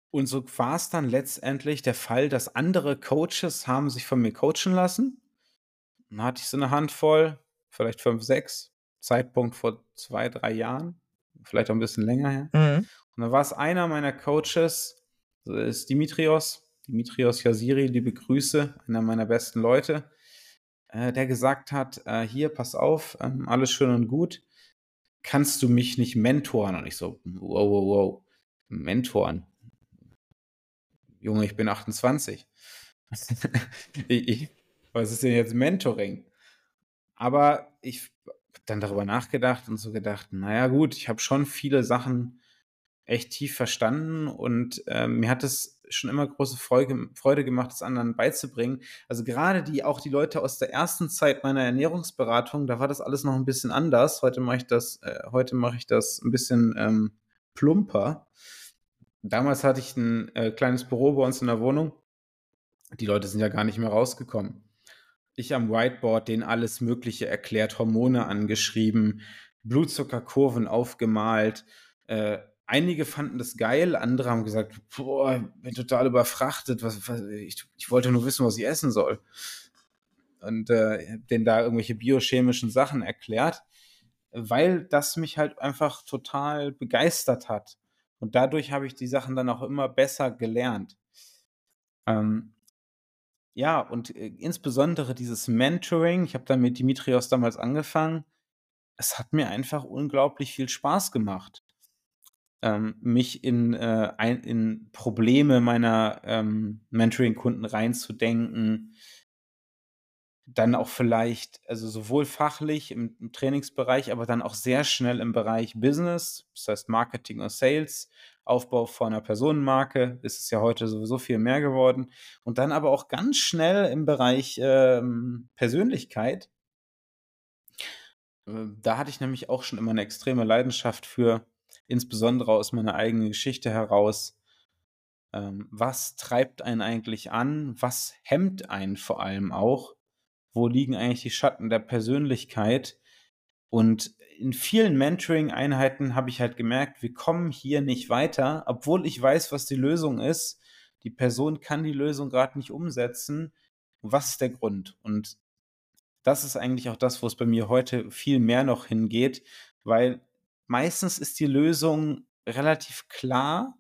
Und so war es dann letztendlich der Fall, dass andere Coaches haben sich von mir coachen lassen. Dann hatte ich so eine Handvoll, vielleicht fünf, sechs, Zeitpunkt vor zwei, drei Jahren, vielleicht auch ein bisschen länger her. Mhm. Und dann war es einer meiner Coaches, das ist Dimitrios, Dimitrios Yasiri, liebe Grüße, einer meiner besten Leute, äh, der gesagt hat, äh, hier, pass auf, äh, alles schön und gut, kannst du mich nicht mentoren? Und ich so, wow, wow, wow, mentoren, Junge, ich bin 28. ich, ich, was ist denn jetzt Mentoring? Aber ich habe dann darüber nachgedacht und so gedacht, naja gut, ich habe schon viele Sachen echt tief verstanden und äh, mir hat es schon immer große Freude, Freude gemacht, es anderen beizubringen. Also gerade die, auch die Leute aus der ersten Zeit meiner Ernährungsberatung, da war das alles noch ein bisschen anders. Heute mache ich das, äh, heute mache ich das ein bisschen ähm, plumper. Damals hatte ich ein äh, kleines Büro bei uns in der Wohnung. Die Leute sind ja gar nicht mehr rausgekommen. Ich am Whiteboard denen alles Mögliche erklärt, Hormone angeschrieben, Blutzuckerkurven aufgemalt. Äh, einige fanden das geil, andere haben gesagt, boah, bin total überfrachtet, was, was, ich, ich, wollte nur wissen, was ich essen soll. Und äh, denen da irgendwelche biochemischen Sachen erklärt, weil das mich halt einfach total begeistert hat. Und dadurch habe ich die Sachen dann auch immer besser gelernt. Ähm, ja, und äh, insbesondere dieses Mentoring, ich habe dann mit Dimitrios damals angefangen, es hat mir einfach unglaublich viel Spaß gemacht, ähm, mich in, äh, ein, in Probleme meiner ähm, Mentoring-Kunden reinzudenken, dann auch vielleicht, also sowohl fachlich im, im, Trainingsbereich, aber dann auch sehr schnell im Bereich Business, das heißt Marketing und Sales, Aufbau von einer Personenmarke, ist es ja heute sowieso viel mehr geworden. Und dann aber auch ganz schnell im Bereich ähm, Persönlichkeit. Äh, da hatte ich nämlich auch schon immer eine extreme Leidenschaft für, insbesondere aus meiner eigenen Geschichte heraus. Ähm, was treibt einen eigentlich an? Was hemmt einen vor allem auch? Wo liegen eigentlich die Schatten der Persönlichkeit. Und in vielen Mentoring-Einheiten habe ich halt gemerkt, wir kommen hier nicht weiter, obwohl ich weiß, was die Lösung ist. Die Person kann die Lösung gerade nicht umsetzen. Was ist der Grund? Und das ist eigentlich auch das, wo es bei mir heute viel mehr noch hingeht, weil meistens ist die Lösung relativ klar,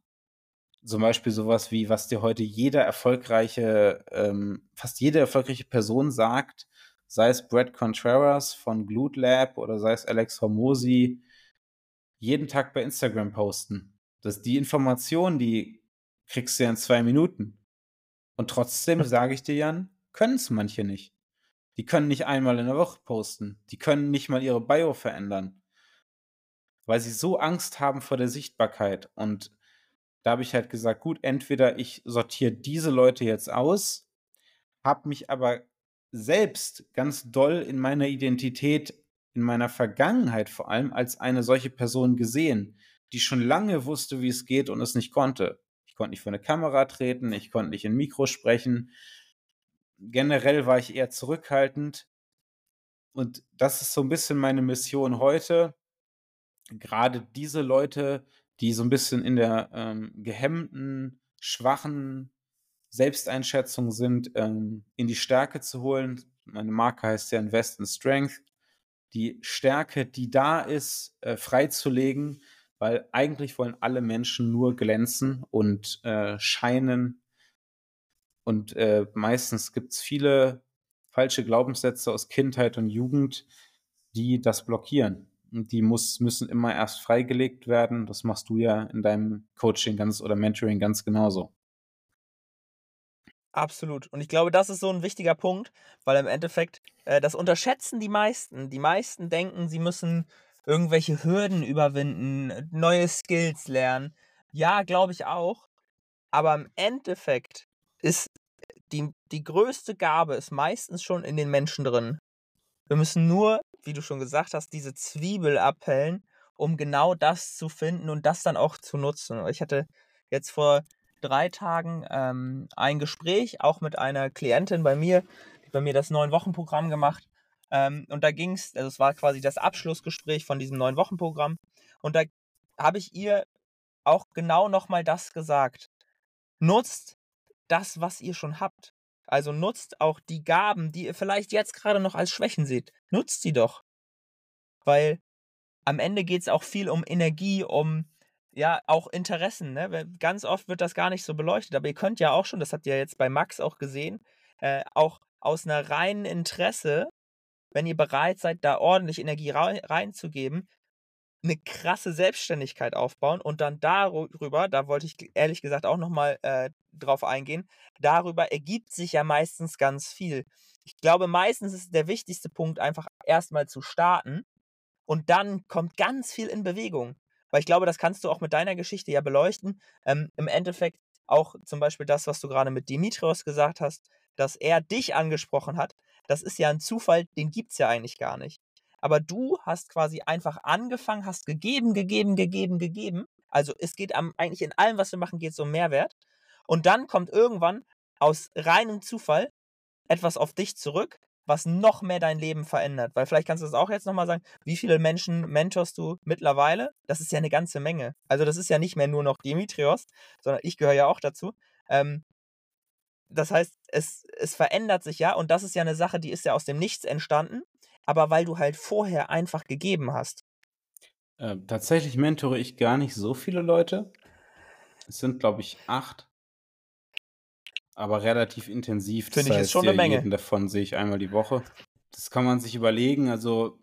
zum Beispiel sowas wie, was dir heute jeder erfolgreiche, ähm, fast jede erfolgreiche Person sagt, sei es Brad Contreras von Glute Lab oder sei es Alex Hormosi, jeden Tag bei Instagram posten. Das die Information, die kriegst du ja in zwei Minuten. Und trotzdem sage ich dir, Jan, können es manche nicht. Die können nicht einmal in der Woche posten. Die können nicht mal ihre Bio verändern. Weil sie so Angst haben vor der Sichtbarkeit. Und da habe ich halt gesagt, gut, entweder ich sortiere diese Leute jetzt aus, habe mich aber selbst ganz doll in meiner Identität, in meiner Vergangenheit vor allem, als eine solche Person gesehen, die schon lange wusste, wie es geht und es nicht konnte. Ich konnte nicht vor eine Kamera treten, ich konnte nicht in Mikro sprechen. Generell war ich eher zurückhaltend. Und das ist so ein bisschen meine Mission heute, gerade diese Leute die so ein bisschen in der ähm, gehemmten, schwachen Selbsteinschätzung sind, ähm, in die Stärke zu holen. Meine Marke heißt ja Invest in Strength. Die Stärke, die da ist, äh, freizulegen, weil eigentlich wollen alle Menschen nur glänzen und äh, scheinen. Und äh, meistens gibt es viele falsche Glaubenssätze aus Kindheit und Jugend, die das blockieren die muss, müssen immer erst freigelegt werden. Das machst du ja in deinem Coaching ganz oder Mentoring ganz genauso. Absolut. Und ich glaube, das ist so ein wichtiger Punkt, weil im Endeffekt, äh, das unterschätzen die meisten. Die meisten denken, sie müssen irgendwelche Hürden überwinden, neue Skills lernen. Ja, glaube ich auch. Aber im Endeffekt ist die, die größte Gabe ist meistens schon in den Menschen drin. Wir müssen nur wie du schon gesagt hast, diese Zwiebel abhellen, um genau das zu finden und das dann auch zu nutzen. Ich hatte jetzt vor drei Tagen ähm, ein Gespräch, auch mit einer Klientin bei mir, die bei mir das Neun-Wochen-Programm gemacht. Ähm, und da ging es, also es war quasi das Abschlussgespräch von diesem Neun-Wochen-Programm. Und da habe ich ihr auch genau nochmal das gesagt. Nutzt das, was ihr schon habt. Also nutzt auch die Gaben, die ihr vielleicht jetzt gerade noch als Schwächen seht. Nutzt sie doch. Weil am Ende geht es auch viel um Energie, um ja auch Interessen. Ne? Ganz oft wird das gar nicht so beleuchtet, aber ihr könnt ja auch schon, das habt ihr jetzt bei Max auch gesehen, äh, auch aus einer reinen Interesse, wenn ihr bereit seid, da ordentlich Energie reinzugeben, eine krasse Selbstständigkeit aufbauen und dann darüber, da wollte ich ehrlich gesagt auch nochmal äh, drauf eingehen, darüber ergibt sich ja meistens ganz viel. Ich glaube, meistens ist der wichtigste Punkt einfach erstmal zu starten und dann kommt ganz viel in Bewegung. Weil ich glaube, das kannst du auch mit deiner Geschichte ja beleuchten. Ähm, Im Endeffekt auch zum Beispiel das, was du gerade mit Dimitrios gesagt hast, dass er dich angesprochen hat, das ist ja ein Zufall, den gibt es ja eigentlich gar nicht aber du hast quasi einfach angefangen, hast gegeben, gegeben, gegeben, gegeben. Also es geht am, eigentlich in allem, was wir machen, geht es um Mehrwert. Und dann kommt irgendwann aus reinem Zufall etwas auf dich zurück, was noch mehr dein Leben verändert. Weil vielleicht kannst du das auch jetzt nochmal sagen, wie viele Menschen mentorst du mittlerweile? Das ist ja eine ganze Menge. Also das ist ja nicht mehr nur noch Dimitrios, sondern ich gehöre ja auch dazu. Ähm, das heißt, es, es verändert sich ja und das ist ja eine Sache, die ist ja aus dem Nichts entstanden aber weil du halt vorher einfach gegeben hast. Äh, tatsächlich mentore ich gar nicht so viele Leute. Es sind, glaube ich, acht. Aber relativ intensiv. Finde ich, ist schon eine Menge. Jeden davon sehe ich einmal die Woche. Das kann man sich überlegen. Also,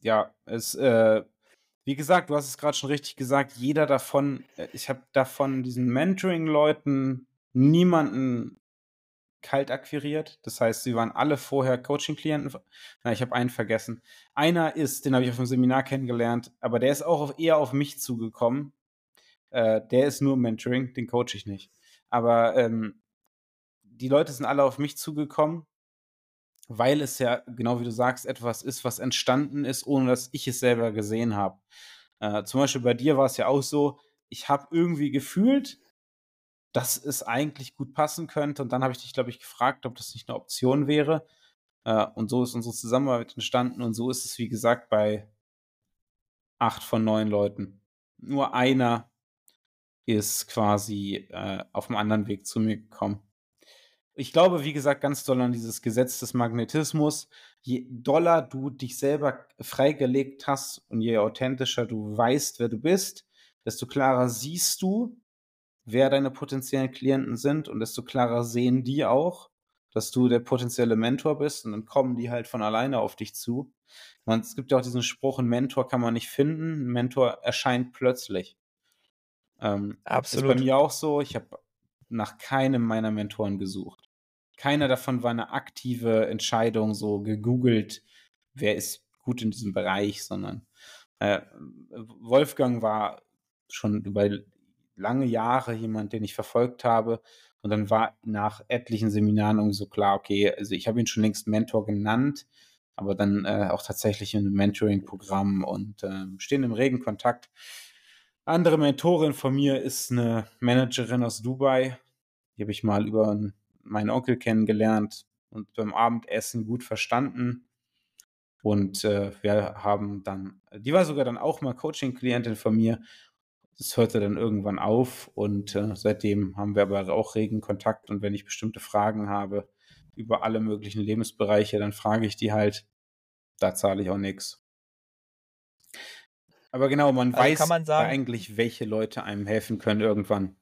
ja, es, äh, wie gesagt, du hast es gerade schon richtig gesagt, jeder davon, äh, ich habe davon diesen Mentoring-Leuten niemanden kalt akquiriert. Das heißt, sie waren alle vorher Coaching-Klienten. Na, ich habe einen vergessen. Einer ist, den habe ich auf dem Seminar kennengelernt, aber der ist auch auf, eher auf mich zugekommen. Äh, der ist nur Mentoring, den coach ich nicht. Aber ähm, die Leute sind alle auf mich zugekommen, weil es ja, genau wie du sagst, etwas ist, was entstanden ist, ohne dass ich es selber gesehen habe. Äh, zum Beispiel bei dir war es ja auch so, ich habe irgendwie gefühlt, dass es eigentlich gut passen könnte. Und dann habe ich dich, glaube ich, gefragt, ob das nicht eine Option wäre. Äh, und so ist unsere Zusammenarbeit entstanden. Und so ist es, wie gesagt, bei acht von neun Leuten. Nur einer ist quasi äh, auf einem anderen Weg zu mir gekommen. Ich glaube, wie gesagt, ganz doll an dieses Gesetz des Magnetismus. Je doller du dich selber freigelegt hast und je authentischer du weißt, wer du bist, desto klarer siehst du, wer deine potenziellen Klienten sind und desto klarer sehen die auch, dass du der potenzielle Mentor bist und dann kommen die halt von alleine auf dich zu. Man, es gibt ja auch diesen Spruch, ein Mentor kann man nicht finden, ein Mentor erscheint plötzlich. Ähm, Absolut. Ist bei mir auch so, ich habe nach keinem meiner Mentoren gesucht. Keiner davon war eine aktive Entscheidung, so gegoogelt, wer ist gut in diesem Bereich, sondern äh, Wolfgang war schon über lange Jahre jemand, den ich verfolgt habe. Und dann war nach etlichen Seminaren irgendwie so klar, okay, also ich habe ihn schon längst Mentor genannt, aber dann äh, auch tatsächlich in einem Mentoring-Programm und äh, stehen im regen Kontakt. Andere Mentorin von mir ist eine Managerin aus Dubai. Die habe ich mal über meinen Onkel kennengelernt und beim Abendessen gut verstanden. Und äh, wir haben dann, die war sogar dann auch mal Coaching-Klientin von mir das hörte dann irgendwann auf und äh, seitdem haben wir aber auch regen Kontakt und wenn ich bestimmte Fragen habe über alle möglichen Lebensbereiche, dann frage ich die halt. Da zahle ich auch nichts. Aber genau, man also weiß man sagen, eigentlich, welche Leute einem helfen können irgendwann.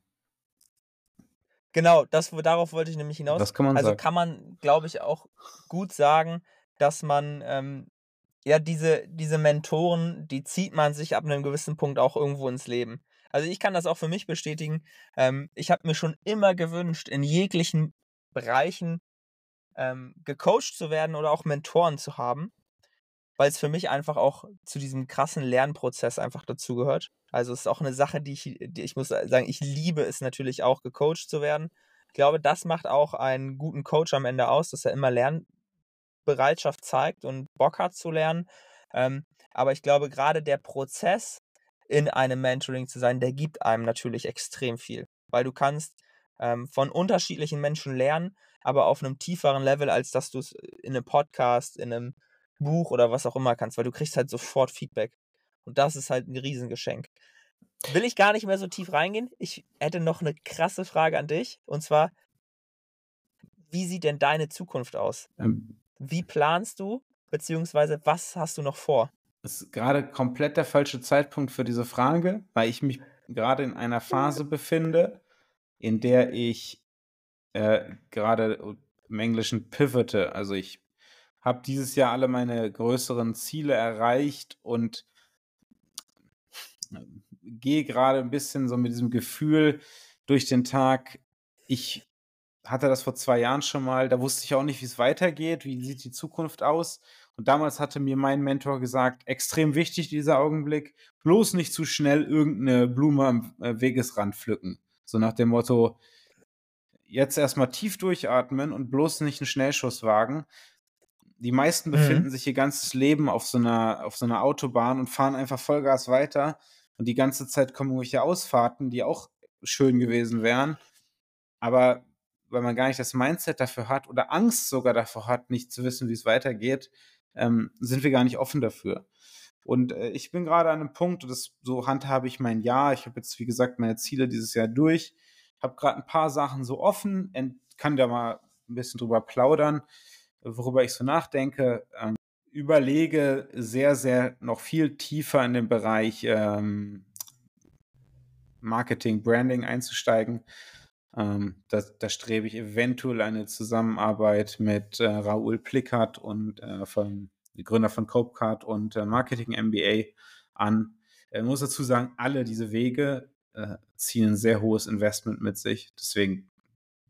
Genau, das, darauf wollte ich nämlich hinaus. Das kann man also sagen. kann man, glaube ich, auch gut sagen, dass man ähm, ja, diese, diese Mentoren, die zieht man sich ab einem gewissen Punkt auch irgendwo ins Leben. Also ich kann das auch für mich bestätigen. Ähm, ich habe mir schon immer gewünscht, in jeglichen Bereichen ähm, gecoacht zu werden oder auch Mentoren zu haben, weil es für mich einfach auch zu diesem krassen Lernprozess einfach dazugehört. Also es ist auch eine Sache, die ich, die ich muss sagen, ich liebe es natürlich auch, gecoacht zu werden. Ich glaube, das macht auch einen guten Coach am Ende aus, dass er immer lernt, Bereitschaft zeigt und Bock hat zu lernen. Ähm, aber ich glaube, gerade der Prozess, in einem Mentoring zu sein, der gibt einem natürlich extrem viel. Weil du kannst ähm, von unterschiedlichen Menschen lernen, aber auf einem tieferen Level, als dass du es in einem Podcast, in einem Buch oder was auch immer kannst, weil du kriegst halt sofort Feedback. Und das ist halt ein Riesengeschenk. Will ich gar nicht mehr so tief reingehen. Ich hätte noch eine krasse Frage an dich. Und zwar, wie sieht denn deine Zukunft aus? Ähm, wie planst du, beziehungsweise was hast du noch vor? Das ist gerade komplett der falsche Zeitpunkt für diese Frage, weil ich mich gerade in einer Phase befinde, in der ich äh, gerade im Englischen pivote. Also ich habe dieses Jahr alle meine größeren Ziele erreicht und äh, gehe gerade ein bisschen so mit diesem Gefühl durch den Tag, ich hatte das vor zwei Jahren schon mal, da wusste ich auch nicht, wie es weitergeht, wie sieht die Zukunft aus. Und damals hatte mir mein Mentor gesagt, extrem wichtig dieser Augenblick, bloß nicht zu schnell irgendeine Blume am äh, Wegesrand pflücken. So nach dem Motto, jetzt erstmal tief durchatmen und bloß nicht einen Schnellschuss wagen. Die meisten mhm. befinden sich ihr ganzes Leben auf so einer, auf so einer Autobahn und fahren einfach Vollgas weiter. Und die ganze Zeit kommen irgendwelche Ausfahrten, die auch schön gewesen wären. Aber weil man gar nicht das Mindset dafür hat oder Angst sogar davor hat, nicht zu wissen, wie es weitergeht, ähm, sind wir gar nicht offen dafür. Und äh, ich bin gerade an einem Punkt, das, so handhabe ich mein Jahr. Ich habe jetzt, wie gesagt, meine Ziele dieses Jahr durch. Habe gerade ein paar Sachen so offen, kann da mal ein bisschen drüber plaudern, worüber ich so nachdenke. Ähm, überlege sehr, sehr noch viel tiefer in den Bereich ähm, Marketing, Branding einzusteigen. Ähm, da, da, strebe ich eventuell eine Zusammenarbeit mit äh, Raoul Plickert und äh, von Gründer von Copecard und äh, Marketing MBA an. Ich muss dazu sagen, alle diese Wege äh, ziehen ein sehr hohes Investment mit sich. Deswegen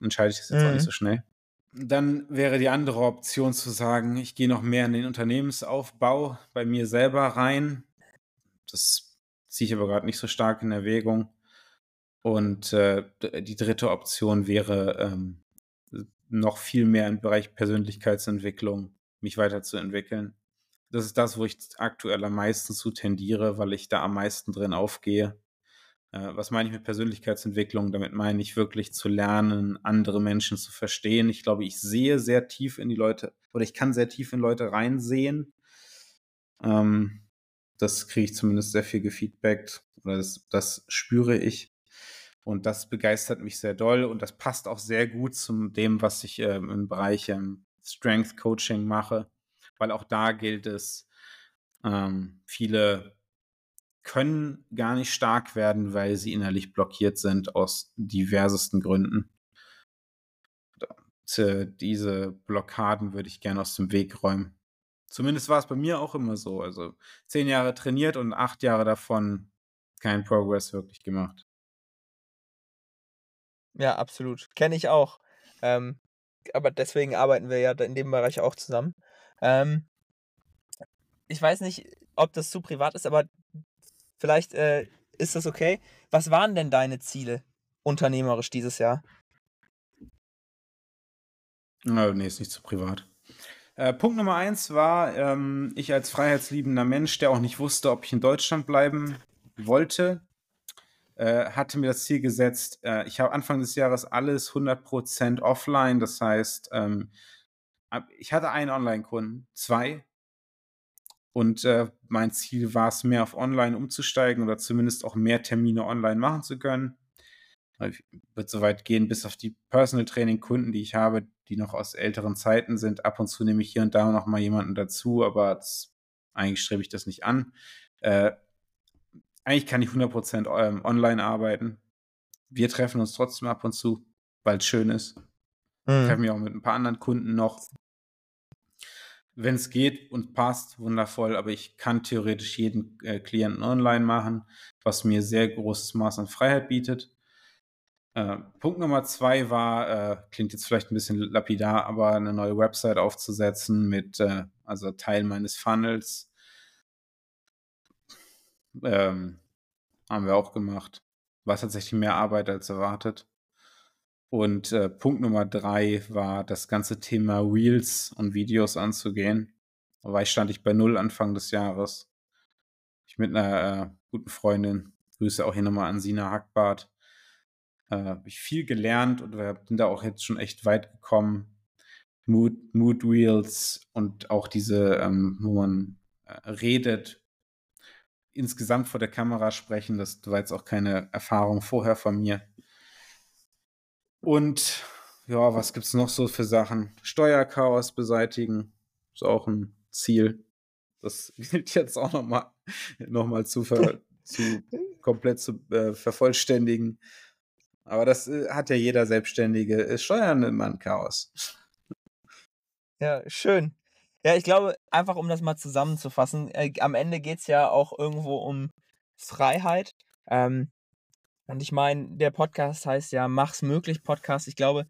entscheide ich das jetzt mhm. auch nicht mhm. so schnell. Dann wäre die andere Option zu sagen, ich gehe noch mehr in den Unternehmensaufbau bei mir selber rein. Das ziehe ich aber gerade nicht so stark in Erwägung. Und äh, die dritte Option wäre, ähm, noch viel mehr im Bereich Persönlichkeitsentwicklung mich weiterzuentwickeln. Das ist das, wo ich aktuell am meisten zu tendiere, weil ich da am meisten drin aufgehe. Äh, was meine ich mit Persönlichkeitsentwicklung? Damit meine ich wirklich zu lernen, andere Menschen zu verstehen. Ich glaube, ich sehe sehr tief in die Leute oder ich kann sehr tief in Leute reinsehen. Ähm, das kriege ich zumindest sehr viel gefeedbackt oder das, das spüre ich. Und das begeistert mich sehr doll und das passt auch sehr gut zu dem, was ich ähm, im Bereich ähm, Strength Coaching mache, weil auch da gilt es, ähm, viele können gar nicht stark werden, weil sie innerlich blockiert sind aus diversesten Gründen. Diese Blockaden würde ich gerne aus dem Weg räumen. Zumindest war es bei mir auch immer so. Also zehn Jahre trainiert und acht Jahre davon kein Progress wirklich gemacht. Ja, absolut. Kenne ich auch. Ähm, aber deswegen arbeiten wir ja in dem Bereich auch zusammen. Ähm, ich weiß nicht, ob das zu privat ist, aber vielleicht äh, ist das okay. Was waren denn deine Ziele unternehmerisch dieses Jahr? Oh, nee, ist nicht zu privat. Äh, Punkt Nummer eins war, ähm, ich als freiheitsliebender Mensch, der auch nicht wusste, ob ich in Deutschland bleiben wollte, äh, hatte mir das Ziel gesetzt, äh, ich habe Anfang des Jahres alles 100% offline. Das heißt, ähm, ich hatte einen Online-Kunden, zwei. Und äh, mein Ziel war es, mehr auf Online umzusteigen oder zumindest auch mehr Termine online machen zu können. Ich würde so weit gehen, bis auf die Personal Training Kunden, die ich habe, die noch aus älteren Zeiten sind. Ab und zu nehme ich hier und da noch mal jemanden dazu, aber das, eigentlich strebe ich das nicht an. Äh, eigentlich kann ich 100% ähm, online arbeiten. Wir treffen uns trotzdem ab und zu, weil es schön ist. Mhm. Treffen mich auch mit ein paar anderen Kunden noch. Wenn es geht und passt, wundervoll, aber ich kann theoretisch jeden äh, Klienten online machen, was mir sehr großes Maß an Freiheit bietet. Äh, Punkt Nummer zwei war, äh, klingt jetzt vielleicht ein bisschen lapidar, aber eine neue Website aufzusetzen mit, äh, also Teil meines Funnels, ähm, haben wir auch gemacht. War tatsächlich mehr Arbeit als erwartet. Und äh, Punkt Nummer drei war das ganze Thema Reels und Videos anzugehen. Da war ich, stand ich bei null Anfang des Jahres. Ich mit einer äh, guten Freundin, Grüße auch hier nochmal an Sina Hackbart, äh, habe ich viel gelernt und wir sind da auch jetzt schon echt weit gekommen. Mood, Mood Reels und auch diese, ähm, wo man äh, redet, insgesamt vor der Kamera sprechen. Das war jetzt auch keine Erfahrung vorher von mir. Und ja, was gibt es noch so für Sachen? Steuerchaos beseitigen ist auch ein Ziel. Das gilt jetzt auch nochmal noch mal zu, ver, zu komplett zu äh, vervollständigen. Aber das äh, hat ja jeder Selbstständige. Steuern immer ein Chaos. Ja, schön. Ja, ich glaube, einfach um das mal zusammenzufassen, äh, am Ende geht es ja auch irgendwo um Freiheit. Ähm, und ich meine, der Podcast heißt ja Mach's möglich Podcast. Ich glaube,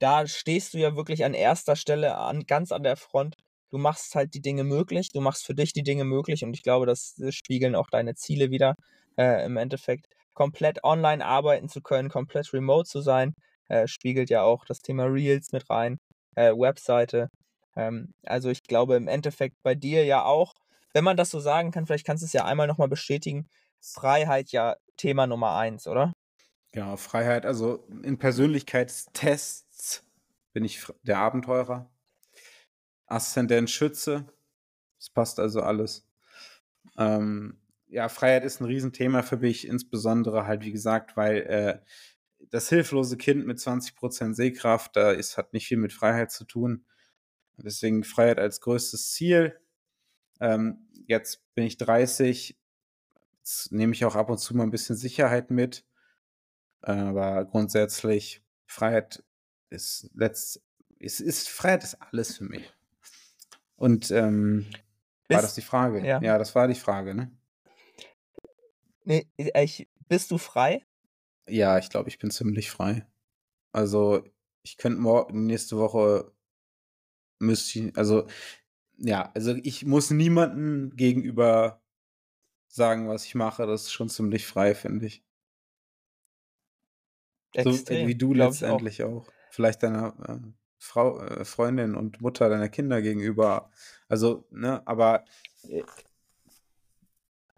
da stehst du ja wirklich an erster Stelle, an, ganz an der Front. Du machst halt die Dinge möglich, du machst für dich die Dinge möglich und ich glaube, das, spiegeln auch deine Ziele wieder äh, im Endeffekt. Komplett online arbeiten zu können, komplett remote zu sein, äh, spiegelt ja auch das Thema Reels mit rein, äh, Webseite. Ähm, also ich glaube im Endeffekt bei dir ja auch, wenn man das so sagen kann, vielleicht kannst du es ja einmal nochmal bestätigen, Freiheit ja Thema Nummer eins, oder? Genau, Freiheit. Also in Persönlichkeitstests bin ich der Abenteurer. Aszendent Schütze. Das passt also alles. Ähm, ja, Freiheit ist ein Riesenthema für mich, insbesondere halt, wie gesagt, weil äh, das hilflose Kind mit 20% Sehkraft, da ist, hat nicht viel mit Freiheit zu tun. Deswegen Freiheit als größtes Ziel. Ähm, jetzt bin ich 30. Jetzt nehme ich auch ab und zu mal ein bisschen Sicherheit mit. Aber grundsätzlich, Freiheit ist letzt, ist, ist Freiheit ist alles für mich. Und ähm, war das die Frage? Ja. ja, das war die Frage, ne? Nee, ich, bist du frei? Ja, ich glaube, ich bin ziemlich frei. Also ich könnte morgen, nächste Woche müsste ich, also ja, also ich muss niemanden gegenüber sagen, was ich mache. Das ist schon ziemlich frei, finde ich. So Extrem, wie du glaube ich auch. letztendlich auch. Vielleicht deiner äh, Frau, äh, Freundin und Mutter deiner Kinder gegenüber. Also, ne, aber äh,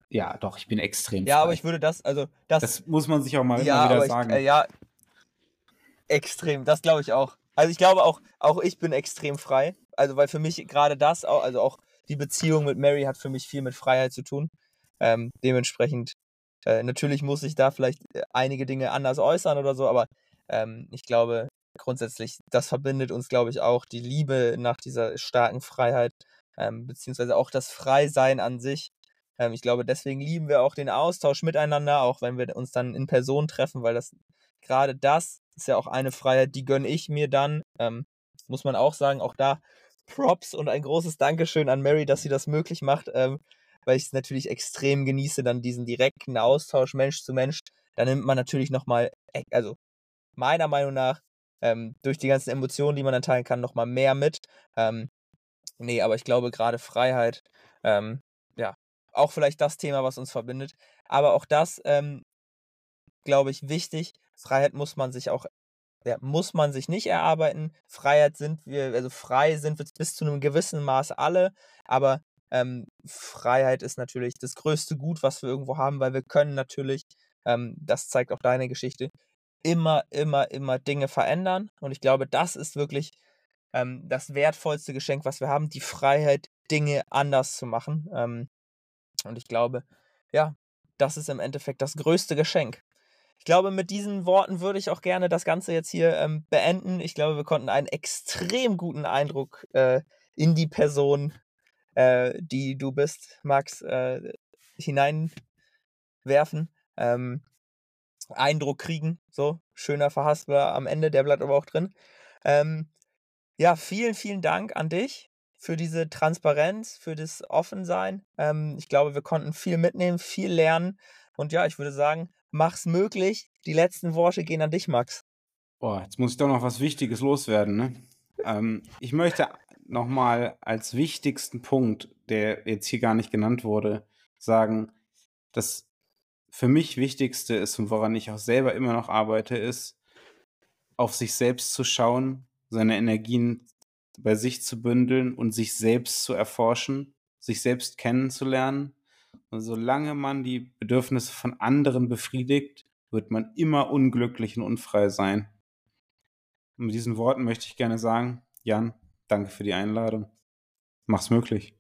ja, doch, ich bin extrem Ja, aber frei. ich würde das, also das, Das muss man sich auch mal ja, wieder aber ich, sagen. äh, ja, extrem, das glaube ich auch. Also ich glaube auch, auch ich bin extrem frei. Also weil für mich gerade das, auch, also auch die Beziehung mit Mary hat für mich viel mit Freiheit zu tun. Ähm, dementsprechend, äh, natürlich muss ich da vielleicht äh, einige Dinge anders äußern oder so, aber ähm, ich glaube grundsätzlich, das verbindet uns, glaube ich, auch die Liebe nach dieser starken Freiheit, ähm, beziehungsweise auch das Freisein an sich. Ähm, ich glaube, deswegen lieben wir auch den Austausch miteinander, auch wenn wir uns dann in Person treffen, weil das gerade das ist ja auch eine Freiheit, die gönne ich mir dann. Ähm, muss man auch sagen, auch da Props und ein großes Dankeschön an Mary, dass sie das möglich macht, ähm, weil ich es natürlich extrem genieße, dann diesen direkten Austausch Mensch zu Mensch. Da nimmt man natürlich nochmal, also meiner Meinung nach, ähm, durch die ganzen Emotionen, die man dann teilen kann, nochmal mehr mit. Ähm, nee, aber ich glaube gerade Freiheit, ähm, ja, auch vielleicht das Thema, was uns verbindet. Aber auch das, ähm, glaube ich, wichtig. Freiheit muss man sich auch, ja, muss man sich nicht erarbeiten. Freiheit sind wir, also frei sind wir bis zu einem gewissen Maß alle, aber ähm, Freiheit ist natürlich das größte Gut, was wir irgendwo haben, weil wir können natürlich, ähm, das zeigt auch deine Geschichte, immer, immer, immer Dinge verändern. Und ich glaube, das ist wirklich ähm, das wertvollste Geschenk, was wir haben, die Freiheit, Dinge anders zu machen. Ähm, und ich glaube, ja, das ist im Endeffekt das größte Geschenk. Ich glaube, mit diesen Worten würde ich auch gerne das Ganze jetzt hier ähm, beenden. Ich glaube, wir konnten einen extrem guten Eindruck äh, in die Person, äh, die du bist, Max, äh, hineinwerfen. Ähm, Eindruck kriegen. So, schöner Verhaspler am Ende, der bleibt aber auch drin. Ähm, ja, vielen, vielen Dank an dich für diese Transparenz, für das Offensein. Ähm, ich glaube, wir konnten viel mitnehmen, viel lernen. Und ja, ich würde sagen, mach's möglich. Die letzten Worte gehen an dich, Max. Boah, jetzt muss ich doch noch was Wichtiges loswerden. Ne? Ähm, ich möchte nochmal als wichtigsten Punkt, der jetzt hier gar nicht genannt wurde, sagen, das für mich Wichtigste ist und woran ich auch selber immer noch arbeite, ist, auf sich selbst zu schauen, seine Energien bei sich zu bündeln und sich selbst zu erforschen, sich selbst kennenzulernen. Und solange man die Bedürfnisse von anderen befriedigt, wird man immer unglücklich und unfrei sein. Und mit diesen Worten möchte ich gerne sagen, Jan, danke für die Einladung. Mach's möglich.